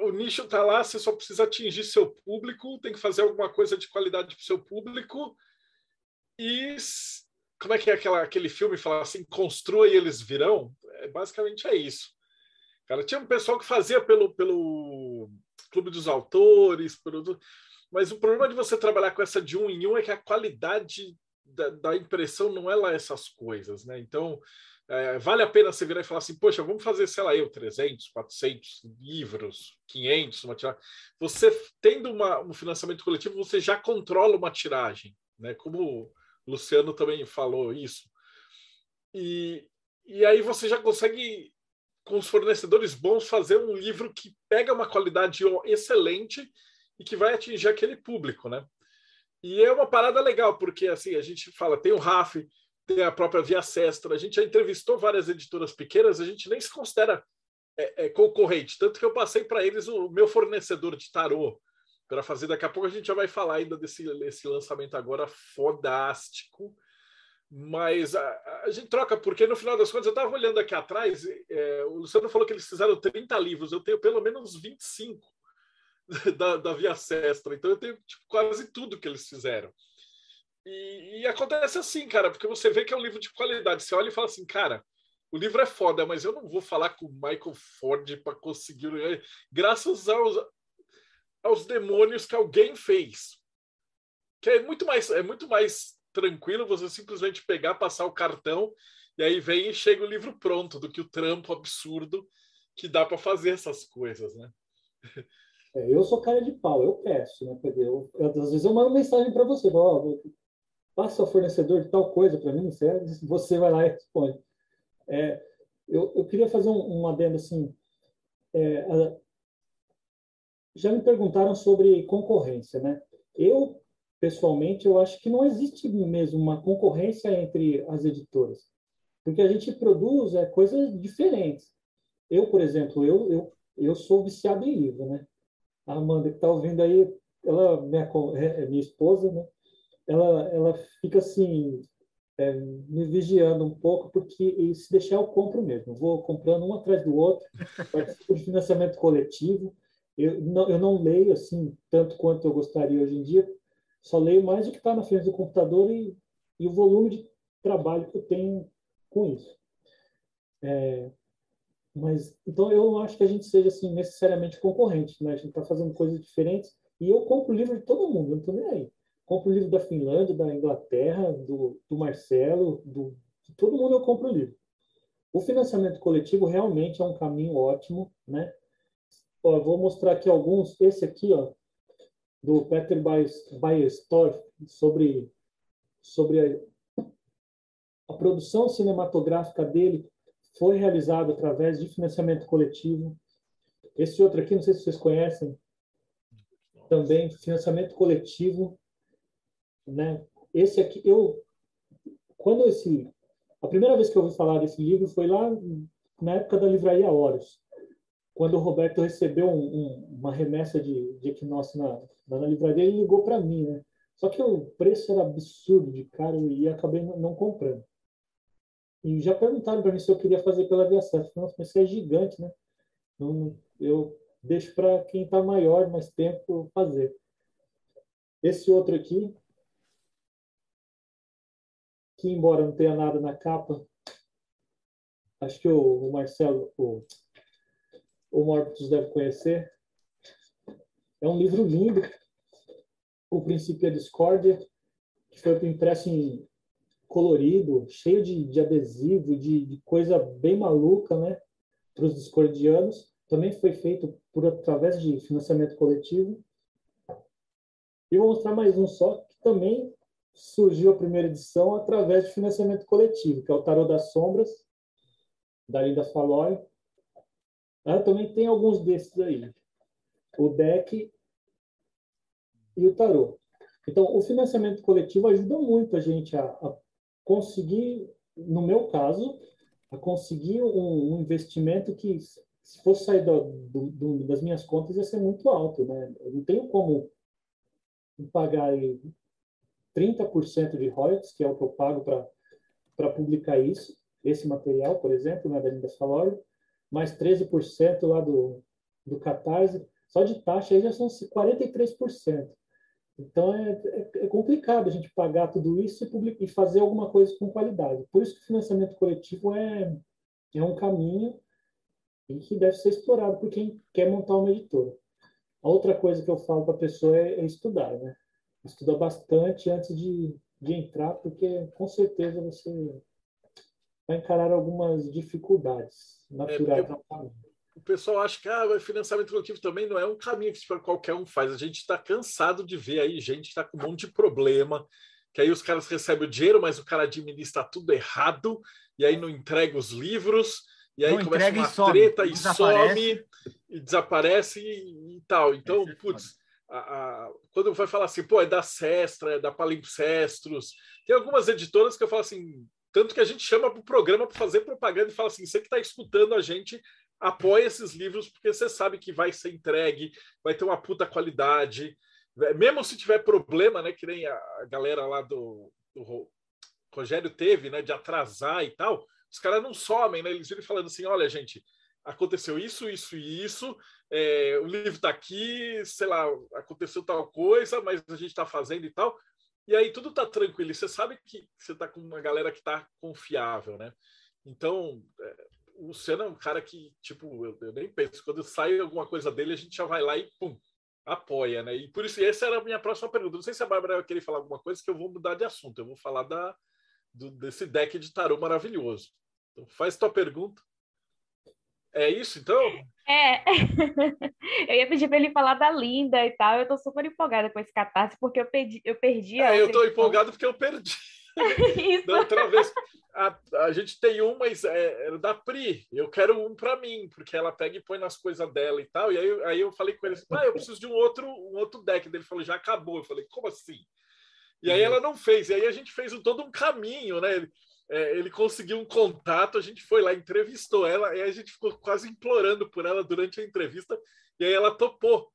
o nicho está lá, você só precisa atingir seu público, tem que fazer alguma coisa de qualidade para o seu público. E como é que é aquela, aquele filme fala assim, construa e eles virão? É, basicamente é isso. Cara, tinha um pessoal que fazia pelo, pelo Clube dos Autores, pelo, mas o problema de você trabalhar com essa de um em um é que a qualidade da, da impressão não é lá essas coisas, né? Então, é, vale a pena você virar e falar assim, poxa, vamos fazer, sei lá, eu, 300, 400 livros, 500, uma tiragem. Você, tendo uma, um financiamento coletivo, você já controla uma tiragem, né? Como Luciano também falou isso. E, e aí você já consegue, com os fornecedores bons, fazer um livro que pega uma qualidade excelente e que vai atingir aquele público, né? E é uma parada legal, porque assim, a gente fala, tem o RAF, tem a própria Via Sestra, a gente já entrevistou várias editoras pequenas, a gente nem se considera é, é, concorrente, tanto que eu passei para eles o meu fornecedor de tarô, para fazer. Daqui a pouco a gente já vai falar ainda desse, desse lançamento agora fodástico. Mas a, a, gente troca, porque no final das contas, eu estava olhando aqui atrás, é, o Luciano falou que eles fizeram 30 livros, eu tenho pelo menos 25 da, da Via Sestra, então eu tenho tipo, quase tudo que eles fizeram. E, e, acontece assim, cara, porque você vê que é um livro de qualidade. Você olha e fala assim, cara, o livro é foda, mas eu não vou falar com o Michael Ford para conseguir. Graças aos, aos demônios que alguém fez. Que é muito mais, é muito mais tranquilo você simplesmente pegar, passar o cartão e aí vem e chega o livro pronto do que o trampo absurdo que dá para fazer essas coisas, né? É, eu sou cara de pau, eu peço, né? Eu, eu, às vezes eu mando mensagem para você, ó, passa o fornecedor de tal coisa para mim, você vai lá e responde. É, eu, eu queria fazer um, um adendo assim. É, já me perguntaram sobre concorrência, né? Eu, pessoalmente, eu acho que não existe mesmo uma concorrência entre as editoras, porque a gente produz é, coisas diferentes. Eu, por exemplo, eu, eu, eu sou viciado em livro, né? A Amanda que está ouvindo aí, ela minha, é, é minha esposa, né? Ela, ela fica assim é, me vigiando um pouco, porque se deixar eu compro mesmo. vou comprando um atrás do outro, participo de financiamento coletivo, eu não, eu não leio assim tanto quanto eu gostaria hoje em dia, só leio mais o que está na frente do computador e, e, o volume de trabalho que eu tenho com isso. É, mas então eu acho que a gente seja assim necessariamente concorrente, né? A gente está fazendo coisas diferentes e eu compro livro de todo mundo, não estou nem aí. Compro livro da Finlândia, da Inglaterra, do, do Marcelo, do, de todo mundo eu compro livro. O financiamento coletivo realmente é um caminho ótimo, né? Ó, vou mostrar aqui alguns. Esse aqui, ó, do Peter Bayerstorff, sobre, sobre a, a produção cinematográfica dele foi realizado através de financiamento coletivo. Esse outro aqui, não sei se vocês conhecem, também financiamento coletivo, né? Esse aqui eu quando esse a primeira vez que eu ouvi falar desse livro foi lá na época da livraria Horus quando o Roberto recebeu um, um, uma remessa de, de equinócio na, na livraria, ele ligou para mim, né? Só que o preço era absurdo de caro e acabei não, comprando. E já perguntaram para mim se eu queria fazer pela Via Certa. Nossa, mas isso é gigante, né? Não, eu deixo para quem está maior, mais tempo, fazer. Esse outro aqui, que embora não tenha nada na capa, acho que o, o Marcelo, o o Morpus deve conhecer. É um livro lindo, O Princípio da Discórdia, que foi impresso em colorido, cheio de, de adesivo, de, de, coisa bem maluca, né? Para os discordianos. Também foi feito por através de financiamento coletivo. E vou mostrar mais um só, que também surgiu a primeira edição através de financiamento coletivo, que é o Tarot das Sombras, da Linda Falói. Ah, também tem alguns desses aí. O deck e o tarô. Então, o financiamento coletivo ajuda muito a gente a, a conseguir, no meu caso, a conseguir um, um investimento que, se fosse sair do, do, do, das minhas contas, ia ser muito alto. Né? Eu não tenho como pagar 30% de royalties, que é o que eu pago para publicar isso, esse material, por exemplo, né, da Linda Salório, mais 13% lá do, do Catarse, só de taxa aí já são 43%. Então é, é, é, complicado a gente pagar tudo isso e, publicar, e fazer alguma coisa com qualidade. Por isso que o financiamento coletivo é, é um caminho e que deve ser explorado por quem quer montar uma editora. A outra coisa que eu falo para a pessoa é, é, estudar, né? Estuda bastante antes de, de entrar, porque com certeza você vai encarar algumas dificuldades naturais é, O pessoal acha que ah, financiamento coletivo também não é um caminho que qualquer um faz. A gente está cansado de ver aí gente está com um monte de problema, que aí os caras recebem o dinheiro, mas o cara administra tudo errado, e aí não entrega os livros, e aí não começa uma e treta e some, e desaparece e, e tal. Então, é putz, a, a, quando vai falar assim, pô, é da Sestra, é da Palimpsestros, tem algumas editoras que eu falo assim, tanto que a gente chama para o programa para fazer propaganda e fala assim: você que está escutando a gente, apoia esses livros, porque você sabe que vai ser entregue, vai ter uma puta qualidade. Mesmo se tiver problema, né? Que nem a galera lá do, do Rogério teve, né? De atrasar e tal, os caras não somem, né? Eles viram falando assim: olha, gente, aconteceu isso, isso e isso, é, o livro está aqui, sei lá, aconteceu tal coisa, mas a gente está fazendo e tal. E aí tudo tá tranquilo. E você sabe que você tá com uma galera que tá confiável, né? Então, é, o Luciano é um cara que, tipo, eu, eu, nem penso. Quando sai alguma coisa dele, a gente já vai lá e pum, apoia, né? E por isso, essa era a minha próxima pergunta. Não sei se a Bárbara vai querer falar alguma coisa, que eu vou mudar de assunto. Eu vou falar da, do, desse deck de tarô maravilhoso. Então, faz tua pergunta. É isso, então? É. eu ia pedir para ele falar da Linda e tal. Eu tô super empolgada com esse catarse, porque eu perdi, eu perdi a. É, eu tô empolgado porque eu perdi. Isso. Da outra vez, a, a gente tem um, mas é, é da Pri. Eu quero um para mim, porque ela pega e põe nas coisas dela e tal. E aí, aí eu falei com ele assim: ah, eu preciso de um outro, um outro deck. Ele falou: já acabou. Eu falei: como assim? E aí ela não fez. E aí a gente fez um, todo um caminho, né? Ele, é, ele conseguiu um contato, a gente foi lá, entrevistou ela, e a gente ficou quase implorando por ela durante a entrevista, e aí ela topou.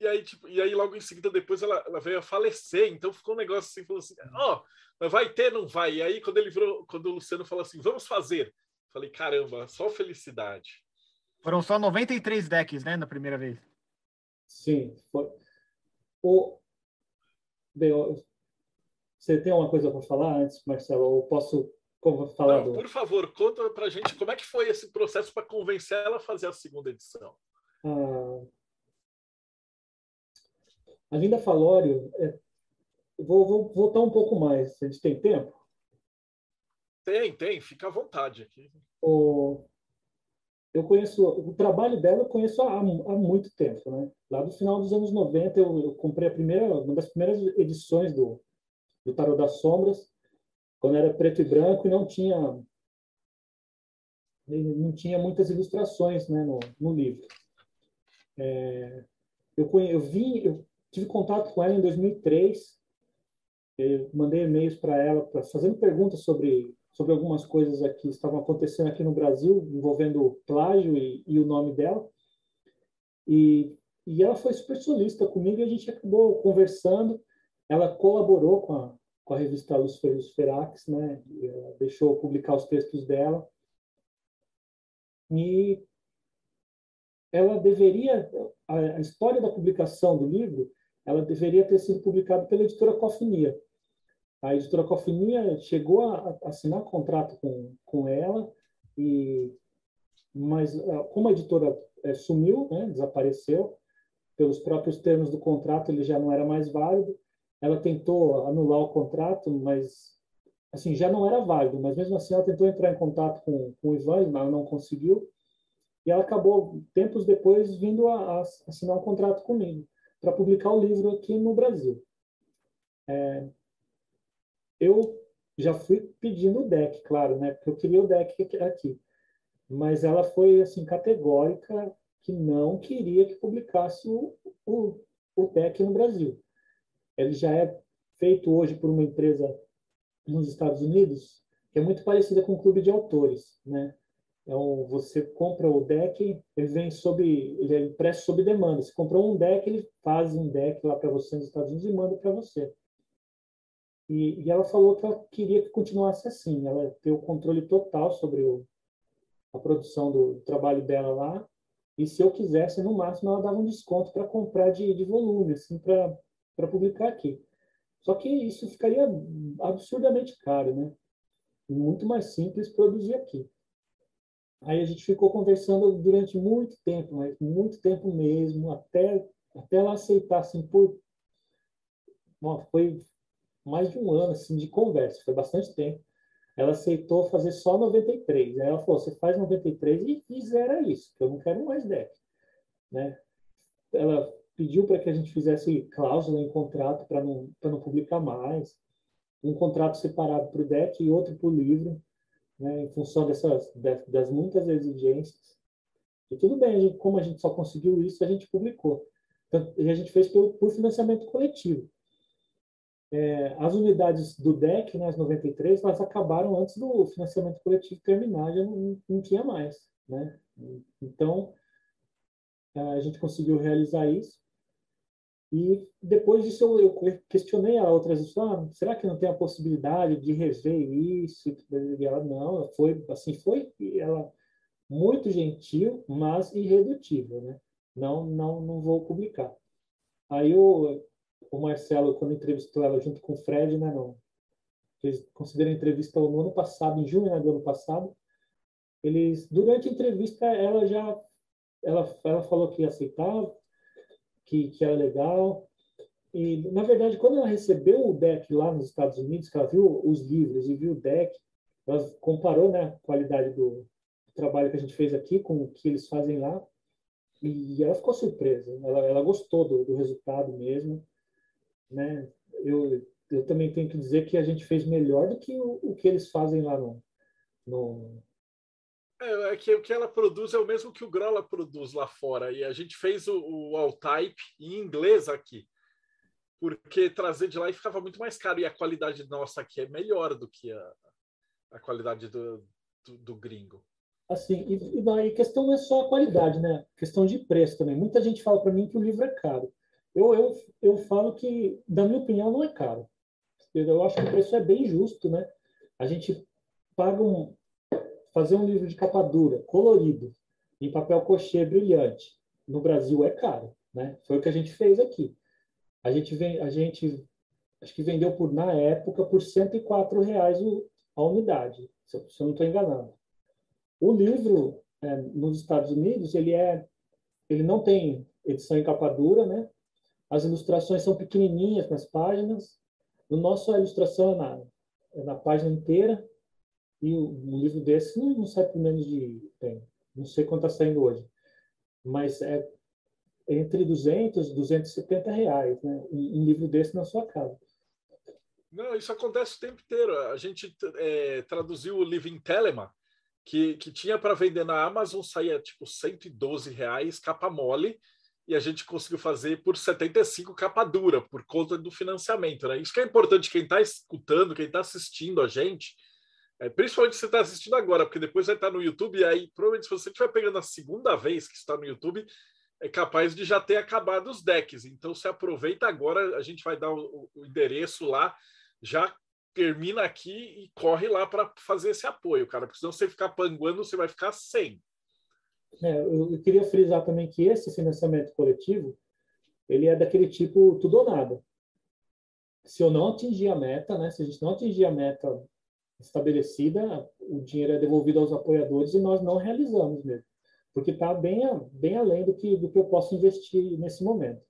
E aí, tipo, e aí logo em seguida, depois ela, ela veio a falecer, então ficou um negócio assim, falou assim, ó, oh, vai ter, não vai? E aí, quando ele virou, quando o Luciano falou assim, vamos fazer, falei, caramba, só felicidade. Foram só 93 decks, né, na primeira vez? Sim. Foi. O... Bem, você tem uma coisa para falar antes, Marcelo? Ou posso falar? Não, do... Por favor, conta para a gente como é que foi esse processo para convencer ela a fazer a segunda edição. Ah, a Linda Falório, é... vou, vou voltar um pouco mais. A gente tem tempo? Tem, tem. Fica à vontade aqui. O... Eu conheço o trabalho dela, eu conheço há, há muito tempo, né? Lá do final dos anos 90, eu, eu comprei a primeira, uma das primeiras edições do do Tarot das Sombras, quando era preto e branco e não tinha não tinha muitas ilustrações né, no, no livro. É, eu, eu, eu tive contato com ela em 2003, eu mandei e-mails para ela, pra, fazendo perguntas sobre, sobre algumas coisas que estavam acontecendo aqui no Brasil, envolvendo plágio e, e o nome dela. E, e ela foi super solista comigo e a gente acabou conversando. Ela colaborou com a, com a revista Lucifer Luciferax, né? deixou publicar os textos dela. E ela deveria, a, história da publicação do livro, ela deveria ter sido publicada pela editora Cofinia. A editora Cofinia chegou a, assinar contrato com, com ela, e, mas como a editora é, sumiu, né, desapareceu, pelos próprios termos do contrato ele já não era mais válido, ela tentou anular o contrato, mas assim já não era válido. Mas mesmo assim, ela tentou entrar em contato com, com o Ivan, mas não conseguiu. E ela acabou, tempos depois, vindo a, a assinar um contrato comigo para publicar o livro aqui no Brasil. É, eu já fui pedindo o deck, claro, né? Porque eu queria o deck aqui. Mas ela foi assim categórica que não queria que publicasse o, o, o deck no Brasil ele já é feito hoje por uma empresa nos Estados Unidos que é muito parecida com o clube de autores, né? Um, você compra o deck, ele vem sob, ele é impresso sob demanda. Você comprou um deck, ele faz um deck lá para você nos Estados Unidos e manda para você. E, e, ela falou que ela queria que continuasse assim, ela ter o controle total sobre o, a produção do trabalho dela lá. E se eu quisesse, no máximo, ela dava um desconto para comprar de, de volume, assim, para publicar aqui. Só que isso ficaria absurdamente caro, né? Muito mais simples produzir aqui. Aí a gente ficou conversando durante muito tempo, mas muito tempo mesmo, até, até ela aceitar, assim, por... Bom, foi mais de um ano, assim, de conversa, foi bastante tempo. Ela aceitou fazer só 93. Aí ela falou, você faz 93 e, e zera isso, que eu não quero mais deck. Né? Ela pediu para que a gente fizesse cláusula em contrato para não, não publicar mais, um contrato separado para o deck e outro para o livro, né, em função dessas das muitas exigências. E tudo bem, a gente, como a gente só conseguiu isso, a gente publicou. Então, e a gente fez por, por financiamento coletivo. É, as unidades do DEC, né, as 93, elas acabaram antes do financiamento coletivo terminar, já não, não tinha mais. Né? Então, a gente conseguiu realizar isso. E depois disso eu, eu questionei a outras ah, será que não tem a possibilidade de rever isso? E ela não, foi assim, foi ela muito gentil, mas irredutível, né? Não, não, não vou publicar. Aí o, o Marcelo, quando entrevistou ela junto com o Fred, né, não, eles consideram a entrevista no ano passado, em junho né, do ano passado, eles, durante a entrevista, ela já, ela, ela falou que aceitava, que, que era legal. E, na verdade, quando ela recebeu o deck lá nos Estados Unidos, que ela viu os livros e viu o deck, ela comparou né, a qualidade do, do trabalho que a gente fez aqui com o que eles fazem lá, e ela ficou surpresa. Ela, ela gostou do, do resultado mesmo. Né? Eu, eu também tenho que dizer que a gente fez melhor do que o, o que eles fazem lá no, no, é, é, que o que ela produz é o mesmo que o Grola produz lá fora. E a gente fez o, o All-Type em inglês aqui. Porque trazer de lá ficava muito mais caro. E a qualidade nossa aqui é melhor do que a, a qualidade do, do, do gringo. Assim, e, e questão não é só a qualidade, né? Questão de preço também. Muita gente fala para mim que o livro é caro. Eu, eu, eu falo que, da minha opinião, não é caro. Eu acho que o preço é bem justo, né? A gente paga um, fazer um livro de capa dura, colorido, em papel cochê brilhante, no Brasil é caro, né? Foi o que a gente fez aqui. A gente vem, a gente acho que vendeu por na época por 104 reais a unidade, se eu, se eu não estou enganado. O livro é, nos Estados Unidos ele é, ele não tem edição em capa dura, né? As ilustrações são pequenininhas nas páginas. No nosso a ilustração é na, é na página inteira e um livro desse não, sai por menos de. Bem, não sei quanto está saindo hoje. Mas é entre 200 e 270 reais, né? Um, livro desse na sua casa. Não, isso acontece o tempo inteiro. A gente é, traduziu o livro em Telema, que, que tinha para vender na Amazon, saía tipo 112 reais, capa mole, e a gente conseguiu fazer por 75 capa dura, por conta do financiamento. Né? Isso que é importante, quem está escutando, quem está assistindo a gente, é, principalmente se você está assistindo agora, porque depois vai estar no YouTube, e aí provavelmente se você estiver pegando a segunda vez que está no YouTube, é capaz de já ter acabado os decks. Então se aproveita agora, a gente vai dar o, o endereço lá, já termina aqui e corre lá para fazer esse apoio, cara, porque senão você ficar panguando, você vai ficar sem. É, eu, eu queria frisar também que esse financiamento coletivo, ele é daquele tipo tudo ou nada. Se eu não atingir a meta, né, se a gente não atingir a meta estabelecida, o dinheiro é devolvido aos apoiadores e nós não realizamos mesmo, porque está bem, bem além do que, do que eu posso investir nesse momento.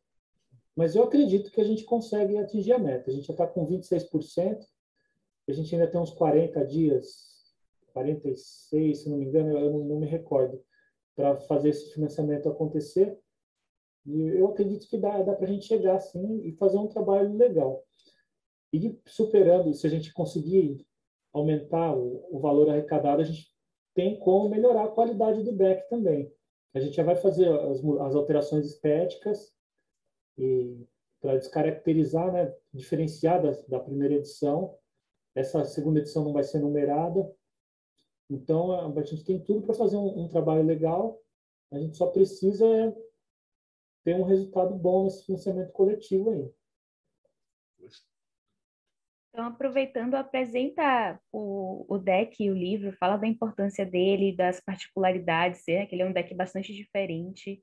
Mas eu acredito que a gente consegue atingir a meta. A gente já está com 26%, a gente ainda tem uns 40 dias, 46, se não me engano, eu não, não me recordo, para fazer esse financiamento acontecer. E eu acredito que dá, dá para a gente chegar assim e fazer um trabalho legal. E superando, se a gente conseguir aumentar o, o valor arrecadado, a gente tem como melhorar a qualidade do deck também. A gente já vai fazer as, as alterações estéticas e para descaracterizar, né, diferenciar da, da, primeira edição Essa segunda edição não vai ser numerada. Então, a gente tem tudo para fazer um, um, trabalho legal. A gente só precisa ter um resultado bom nesse financiamento coletivo aí. Então, aproveitando, apresenta o, o deck e o livro, fala da importância dele, das particularidades, né? que ele é um deck bastante diferente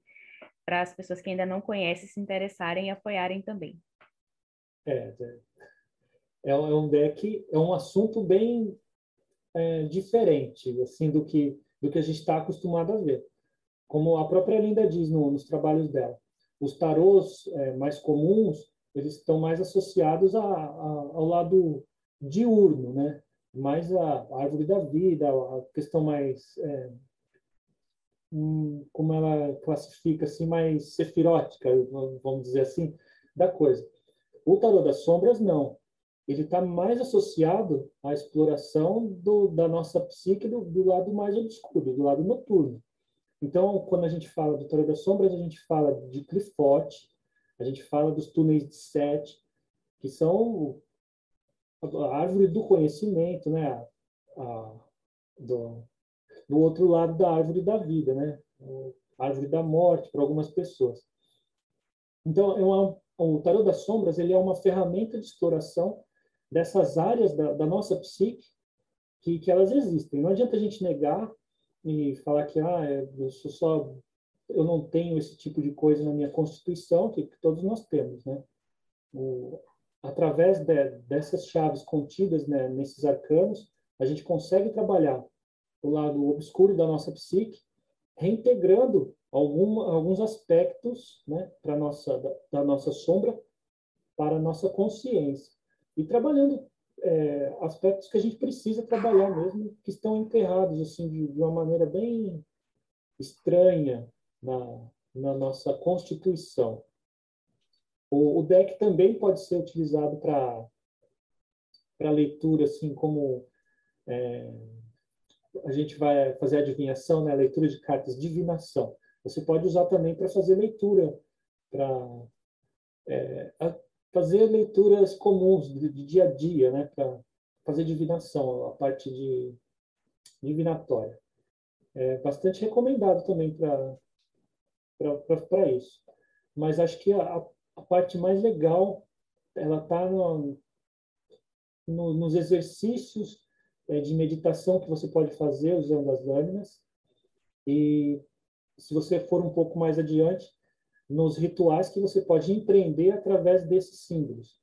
para as pessoas que ainda não conhecem se interessarem e apoiarem também. É, é, é um deck, é um assunto bem é, diferente assim do que do que a gente está acostumado a ver. Como a própria Linda diz no, nos trabalhos dela, os tarôs é, mais comuns eles estão mais associados a, a, ao lado diurno, né? Mais a, a, árvore da vida, a questão mais é, hum, como ela classifica assim mais sefirótica, vamos dizer assim, da coisa. O tarô das sombras não. Ele está mais associado à exploração do, da nossa psique do, do lado mais obscuro, do lado noturno. Então, quando a gente fala do tarô das sombras, a gente fala de Clifote, a gente fala dos túneis de Sete, que são a árvore do conhecimento, né? A, a, do, do outro lado da árvore da vida, né? A árvore da morte para algumas pessoas. Então, é uma, o tarot das sombras ele é uma ferramenta de exploração dessas áreas da, da nossa psique que, que elas existem. Não adianta a gente negar e falar que ah, eu sou só eu não tenho esse tipo de coisa na minha constituição que, que todos nós temos, né? O, através de, dessas chaves contidas né, nesses arcanos, a gente consegue trabalhar o lado obscuro da nossa psique, reintegrando algum, alguns aspectos né, nossa da, da, nossa sombra para a nossa consciência e trabalhando é, aspectos que a gente precisa trabalhar mesmo que estão enterrados assim de, de uma maneira bem estranha na, na nossa constituição o, o deck também pode ser utilizado para leitura assim como é, a gente vai fazer adivinhação, né? leitura de cartas, divinação. Você pode usar também para fazer leitura, para é, fazer leituras comuns de, de, dia a dia, né? para fazer divinação, a parte de divinatória. É bastante recomendado também para isso. Mas acho que a, a parte mais legal ela está no, no, nos exercícios é, de meditação que você pode fazer usando as lâminas. E se você for um pouco mais adiante nos rituais que você pode empreender através desses símbolos.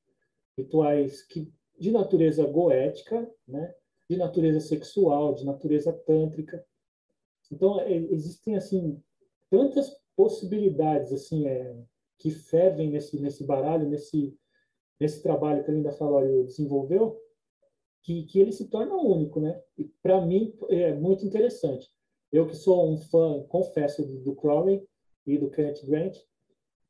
Rituais que de natureza goética né? De natureza sexual de natureza tântrica. Então é, existem assim tantas possibilidades assim é, que fervem nesse nesse baralho, nesse nesse trabalho que a Linda Falório desenvolveu, que, que ele se torna único, né? E para mim é muito interessante. Eu que sou um fã, confesso, do, do Crowley e do Kenneth Grant,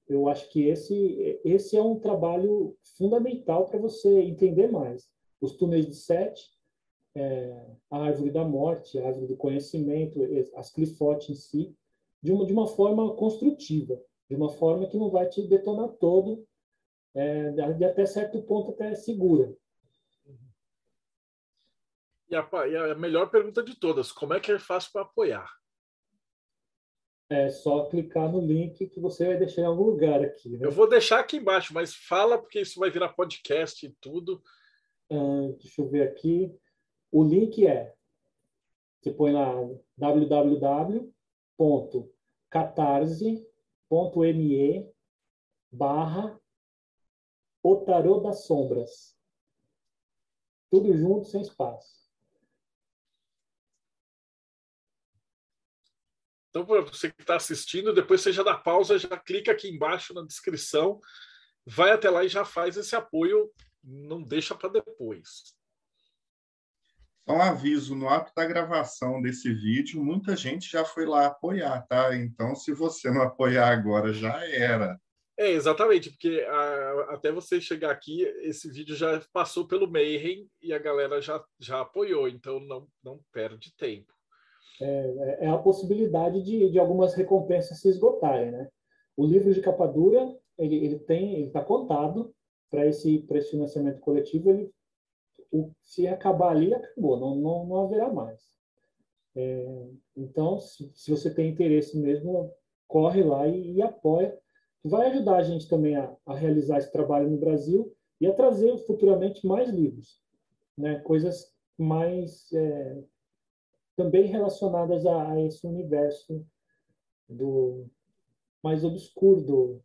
eu acho que esse esse é um trabalho fundamental para você entender mais os túneis de Sete, é, a árvore da morte, a árvore do conhecimento, as clifotes em si, de uma de uma forma construtiva de uma forma que não vai te detonar todo, é, de até certo ponto até segura. E a, e a melhor pergunta de todas, como é que é fácil para apoiar? É só clicar no link que você vai deixar em algum lugar aqui. Né? Eu vou deixar aqui embaixo, mas fala porque isso vai virar podcast e tudo. Uh, deixa eu ver aqui. O link é você põe lá www.catarse me barra o tarô das sombras. Tudo junto, sem espaço. Então, para você que está assistindo, depois você já dá pausa, já clica aqui embaixo na descrição, vai até lá e já faz esse apoio, não deixa para depois. Só um aviso, no ato da gravação desse vídeo, muita gente já foi lá apoiar, tá? Então, se você não apoiar agora, já era. É, exatamente, porque a, até você chegar aqui, esse vídeo já passou pelo Mayhem e a galera já, já apoiou, então não, não perde tempo. É, é a possibilidade de, de algumas recompensas se esgotarem, né? O livro de capa dura, ele, ele tem, ele está contado para esse, esse financiamento coletivo, ele o, se acabar ali, acabou, não, não, não haverá mais. É, então, se, se, você tem interesse mesmo, corre lá e, e, apoia. Vai ajudar a gente também a, a, realizar esse trabalho no Brasil e a trazer futuramente mais livros, né? coisas mais é, também relacionadas a, a, esse universo do mais obscuro do,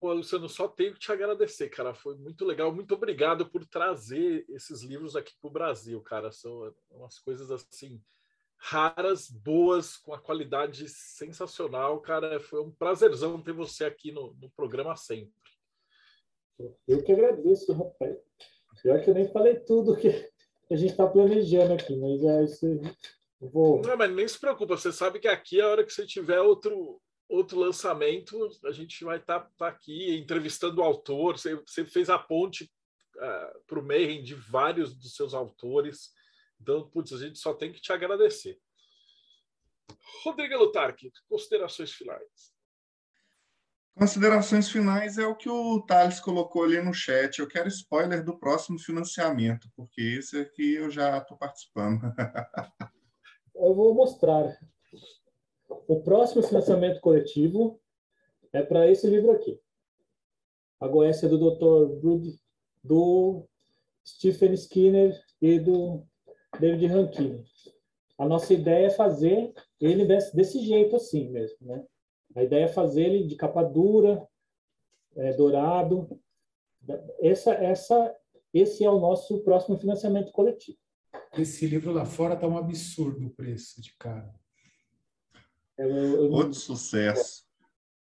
Pô, Luciano, só tenho que te agradecer, cara. Foi muito legal. Muito obrigado por trazer esses livros aqui para o Brasil, cara. São umas coisas assim raras, boas, com a qualidade sensacional, cara. Foi um prazerzão ter você aqui no, no programa sempre. Eu que agradeço, rapaz. Pior que eu nem falei tudo que a gente está planejando aqui, mas é isso. Vou... Não, mas nem se preocupa. Você sabe que aqui, a hora que você tiver outro outro lançamento, a gente vai estar tá, tá aqui entrevistando o autor. Você, você fez a ponte uh, ah, para o Mayhem de vários dos seus autores. Então, putz, a gente só tem que te agradecer. Rodrigo Lutarque, considerações finais. Considerações finais é o que o Thales colocou ali no chat. Eu quero spoiler do próximo financiamento, porque esse aqui eu já estou participando. eu vou mostrar. O próximo financiamento coletivo é para esse livro aqui. A Goécia é do Dr. Rudy, do Stephen Skinner e do David Rankine. A nossa ideia é fazer ele desse, desse jeito assim mesmo, né? A ideia é fazer ele de capa dura, é, dourado. Essa, essa, esse é o nosso próximo financiamento coletivo. Esse livro lá fora está um absurdo o preço de cara. Eu, eu... Outro sucesso.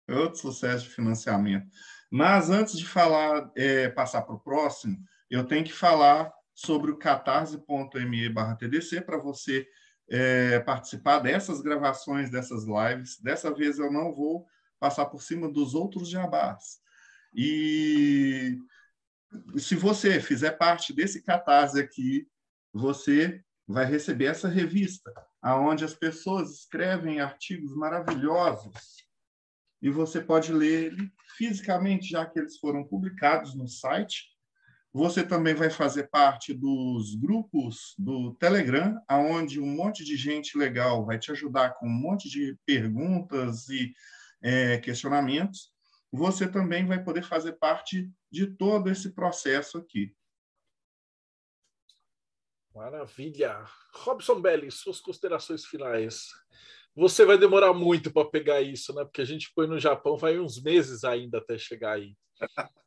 Outro sucesso de financiamento. Mas antes de falar, é, passar para o próximo, eu tenho que falar sobre o catarse.me TDC para você é, participar dessas gravações, dessas lives. Dessa vez eu não vou passar por cima dos outros jabás. E se você fizer parte desse catarse aqui, você vai receber essa revista aonde as pessoas escrevem artigos maravilhosos e você pode ler ele fisicamente, já que eles foram publicados no site. Você também vai fazer parte dos grupos do Telegram, aonde um monte de gente legal vai te ajudar com um monte de perguntas e é, questionamentos. Você também vai poder fazer parte de todo esse processo aqui. Maravilha. Robson Belli, suas considerações finais. Você vai demorar muito para pegar isso, né? Porque a gente põe no Japão, vai uns meses ainda até chegar aí.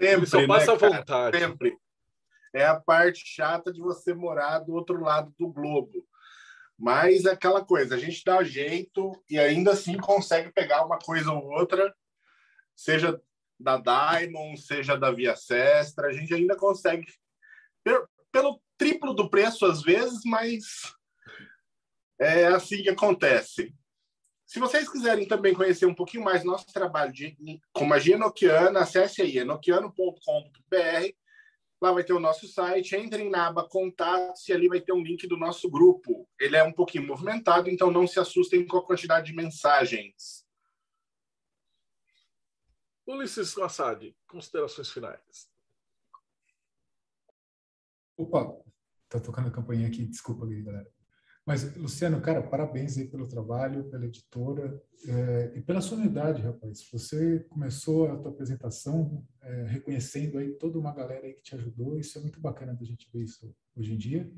Sempre, só passa né, vontade. Sempre. É a parte chata de você morar do outro lado do globo. Mas é aquela coisa, a gente dá jeito e ainda assim consegue pegar uma coisa ou outra, seja da Diamond, seja da Via Sestra, a gente ainda consegue, pelo triplo do preço às vezes, mas é assim que acontece. Se vocês quiserem também conhecer um pouquinho mais nosso trabalho de, com magia enoquiana, acesse aí enoquiano.com.br. Lá vai ter o nosso site. Entrem na aba Contatos e ali vai ter um link do nosso grupo. Ele é um pouquinho movimentado, então não se assustem com a quantidade de mensagens. Ulisses Assad, considerações finais. Opa, tá tocando a campainha aqui, desculpa aí, galera. Mas, Luciano, cara, parabéns aí pelo trabalho, pela editora é, e pela sua unidade, rapaz. Você começou a tua apresentação é, reconhecendo aí toda uma galera aí que te ajudou. Isso é muito bacana da gente ver isso hoje em dia.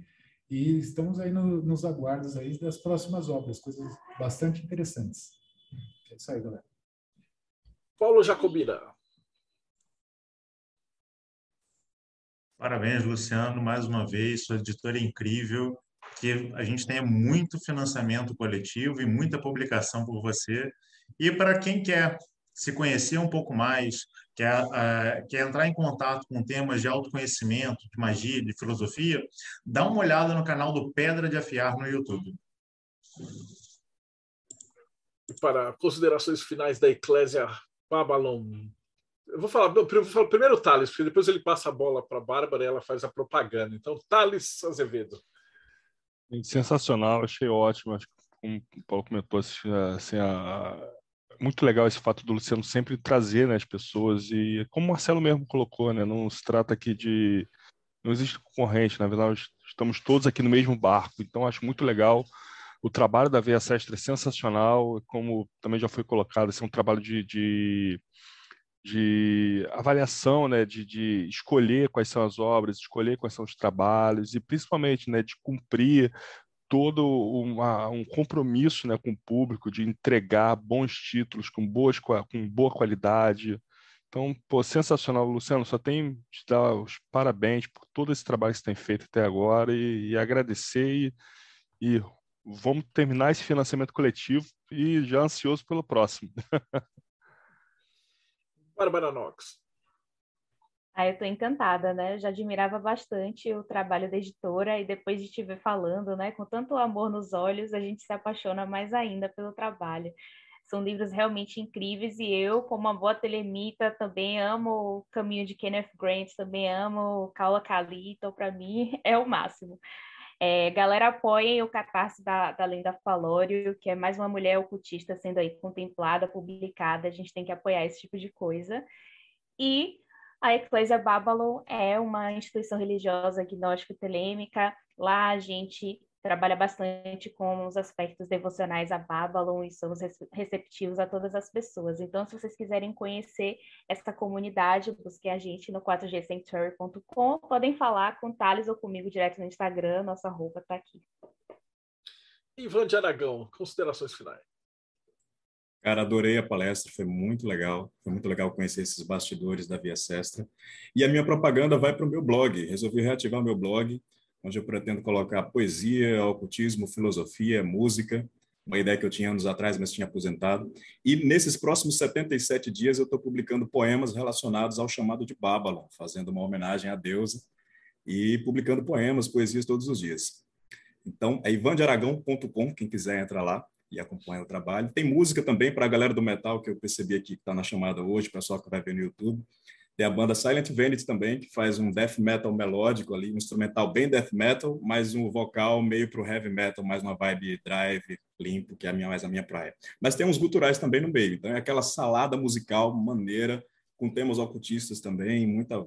E estamos aí no, nos aguardos aí das próximas obras, coisas bastante interessantes. É isso aí, galera. Paulo Jacobina. Parabéns, Luciano, mais uma vez, sua editora é incrível, que a gente tenha muito financiamento coletivo e muita publicação por você. E para quem quer se conhecer um pouco mais, quer, uh, quer entrar em contato com temas de autoconhecimento, de magia, de filosofia, dá uma olhada no canal do Pedra de Afiar no YouTube. Para considerações finais da Eclésia Babylon, eu vou falar, eu primeiro o Thales, porque depois ele passa a bola para a Bárbara e ela faz a propaganda. Então, Thales Azevedo. Sensacional, achei ótimo. Acho que, como o Paulo comentou, assim, a, muito legal esse fato do Luciano sempre trazer né, as pessoas e como o Marcelo mesmo colocou, né, não se trata aqui de não existe concorrente, na verdade estamos todos aqui no mesmo barco, então acho muito legal o trabalho da Veia Sestra é sensacional, como também já foi colocado, é um trabalho de, de, de avaliação, né, de, de, escolher quais são as obras, escolher quais são os trabalhos e principalmente né, de cumprir todo uma, um compromisso né, com o público de entregar bons títulos com, boas, com boa qualidade. Então, pô, sensacional, Luciano. Só tenho te dar os parabéns por todo esse trabalho que você tem feito até agora e, e agradecer e, e vamos terminar esse financiamento coletivo e já ansioso pelo próximo. Bárbara Knox. Ah, eu estou encantada, né? já admirava bastante o trabalho da editora e depois de te ver falando, né, com tanto amor nos olhos, a gente se apaixona mais ainda pelo trabalho. São livros realmente incríveis e eu, como uma boa telemita, também amo o caminho de Kenneth Grant, também amo Kaula Kali, então para mim é o máximo. É, galera, apoiem o Catarse da, da Lenda Falório, que é mais uma mulher ocultista sendo aí contemplada, publicada, a gente tem que apoiar esse tipo de coisa. E a Eclésia Babylon é uma instituição religiosa agnóstica telêmica. Lá a gente trabalha bastante com os aspectos devocionais a Babylon e somos receptivos a todas as pessoas. Então, se vocês quiserem conhecer essa comunidade, busquem a gente no 4gsanctuary.com. Podem falar com o Thales ou comigo direto no Instagram, nossa roupa está aqui. Ivan de Aragão, considerações finais. Cara, adorei a palestra, foi muito legal. Foi muito legal conhecer esses bastidores da Via Sestra. E a minha propaganda vai para o meu blog. Resolvi reativar meu blog, onde eu pretendo colocar poesia, ocultismo, filosofia, música. Uma ideia que eu tinha anos atrás, mas tinha aposentado. E nesses próximos 77 dias eu estou publicando poemas relacionados ao chamado de Babylon, fazendo uma homenagem à deusa e publicando poemas, poesias todos os dias. Então, é ivandearagão.com, quem quiser entrar lá e acompanha o trabalho. Tem música também para a galera do metal, que eu percebi aqui que está na chamada hoje, pessoal que vai ver no YouTube. Tem a banda Silent Vanity também, que faz um death metal melódico ali, um instrumental bem death metal, mas um vocal meio para o heavy metal, mais uma vibe drive, limpo, que é a minha, mais a minha praia. Mas tem uns guturais também no meio, então é aquela salada musical maneira, com temas ocultistas também, muita,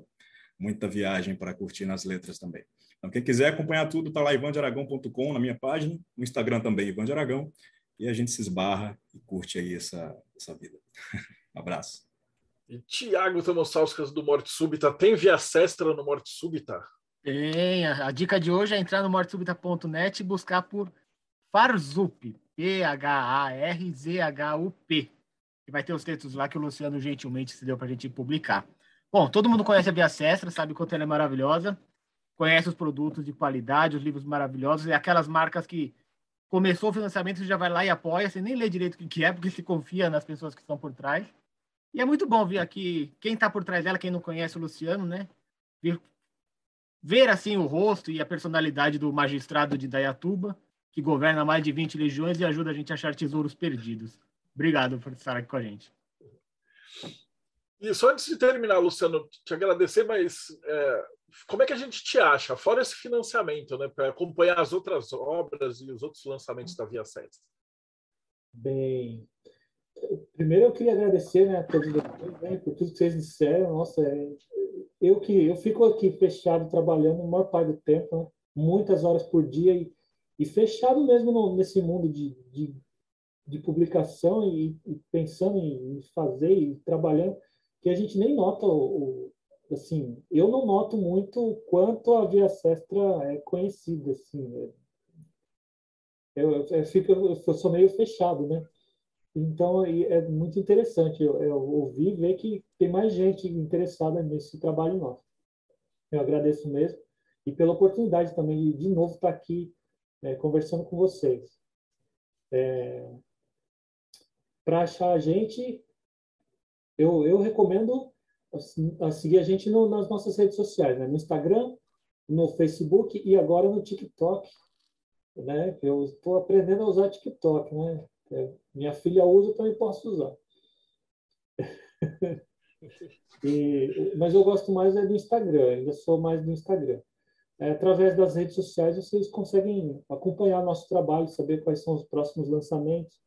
muita viagem para curtir nas letras também. Então, quem quiser acompanhar tudo, tá lá ivandearagão.com na minha página, no Instagram também, Ivan de Aragão, e a gente se esbarra e curte aí essa, essa vida. abraço. E Tiago Tomosauskas do Morte Súbita, tem via sestra no Morte Súbita? Tem, a, dica de hoje é entrar no mortesúbita.net e buscar por Farzup, P-H-A-R-Z-H-U-P. E vai ter os textos lá que o Luciano gentilmente se deu para a gente publicar. Bom, todo mundo conhece a Via Sestra, sabe quanto ela é maravilhosa, conhece os produtos de qualidade, os livros maravilhosos e aquelas marcas que começou o financiamento, já vai lá e apoia, você nem lê direito o que é, porque se confia nas pessoas que estão por trás. E é muito bom ver aqui quem está por trás dela, quem não conhece o Luciano, né? Ver, ver assim o rosto e a personalidade do magistrado de Dayatuba, que governa mais de 20 legiões e ajuda a gente a achar tesouros perdidos. Obrigado por estar aqui com a gente. E só antes de terminar, Luciano, te agradecer, mas é, como é que a gente te acha, fora esse financiamento, né, para acompanhar as outras obras e os outros lançamentos da Via 7? Bem, primeiro eu queria agradecer né, a todos vocês né, por tudo que vocês disseram. Nossa, é, eu que eu fico aqui fechado trabalhando a maior parte do tempo, né, muitas horas por dia e, e fechado mesmo no, nesse mundo de, de, de publicação e, e, pensando em fazer e trabalhando, que a gente nem nota o, assim, eu não noto muito quanto a Via Sestra é conhecida, assim. Eu, eu, eu, fico, eu sou meio fechado, né? Então, é muito interessante eu, ouvir e ver que tem mais gente interessada nesse trabalho nosso. Eu agradeço mesmo e pela oportunidade também de, de novo estar aqui é, conversando com vocês. É, Para achar a gente, eu, eu recomendo a seguir a gente no, nas nossas redes sociais, né? no Instagram, no Facebook e agora no TikTok. Né? Eu estou aprendendo a usar TikTok. Né? É, minha filha usa, eu também posso usar. e, mas eu gosto mais é do Instagram, ainda sou mais do Instagram. É, através das redes sociais vocês conseguem acompanhar nosso trabalho, saber quais são os próximos lançamentos.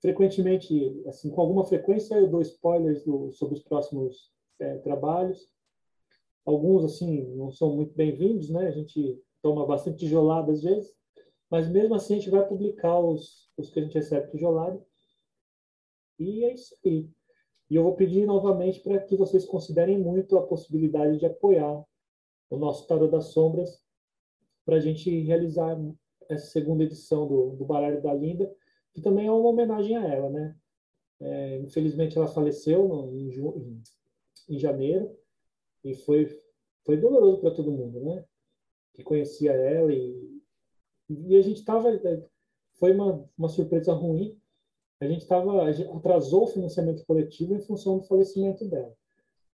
frequentemente, assim, com alguma frequência, eu dou spoilers do, sobre os próximos é, trabalhos. Alguns, assim, não são muito bem-vindos, né? A gente toma bastante tijolada às vezes, mas mesmo assim a gente vai publicar os, os que a gente recebe tijolada. E é isso aí. E eu vou pedir novamente para que vocês considerem muito a possibilidade de apoiar o nosso Tarot das Sombras para a gente realizar essa segunda edição do, do Baralho da Linda, que também é uma homenagem a ela, né? É, infelizmente ela faleceu no, em, em, janeiro e foi foi doloroso para todo mundo, né? Que conhecia ela e, e a gente estava foi uma, uma surpresa ruim. A gente estava atrasou o financiamento coletivo em função do falecimento dela.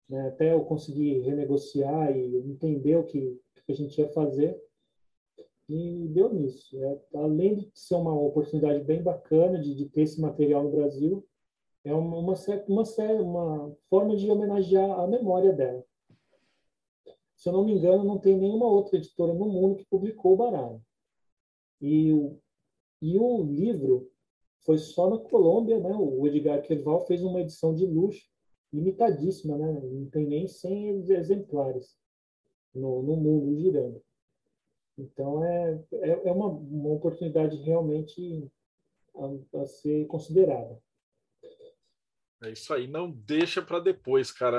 Né? Até eu conseguir renegociar e entender o que, que a gente ia fazer e deu nisso. É, além de ser uma oportunidade bem bacana de, de ter esse material no Brasil, é uma, uma, uma, uma forma de homenagear a memória dela. Se eu não me engano, não tem nenhuma outra editora no mundo que publicou o baralho. E o, e o livro foi só na Colômbia, né? O Edgar Queval fez uma edição de luxo, limitadíssima, né? Não tem nem 100 exemplares no, no mundo girando. Então, é, é, é uma, uma oportunidade realmente a, a ser considerada. É isso aí, não deixa para depois, cara.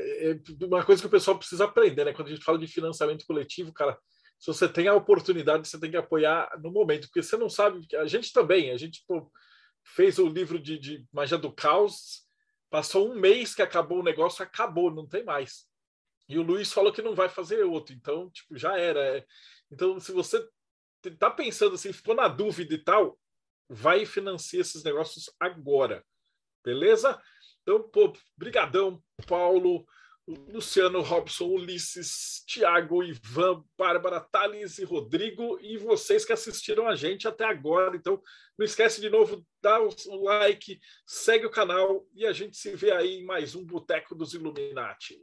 É, é uma coisa que o pessoal precisa aprender, né? Quando a gente fala de financiamento coletivo, cara, se você tem a oportunidade, você tem que apoiar no momento, porque você não sabe. A gente também, a gente pô, fez o livro de, de Magia do Caos, passou um mês que acabou o negócio, acabou, não tem mais. E o Luiz falou que não vai fazer outro, então, tipo, já era. É, então, se você está pensando assim, ficou na dúvida e tal, vai financiar esses negócios agora. Beleza? Então, pô, brigadão, Paulo, Luciano, Robson, Ulisses, Tiago, Ivan, Bárbara, Thales e Rodrigo e vocês que assistiram a gente até agora. Então, não esquece de novo, dá o like, segue o canal e a gente se vê aí em mais um Boteco dos Illuminati.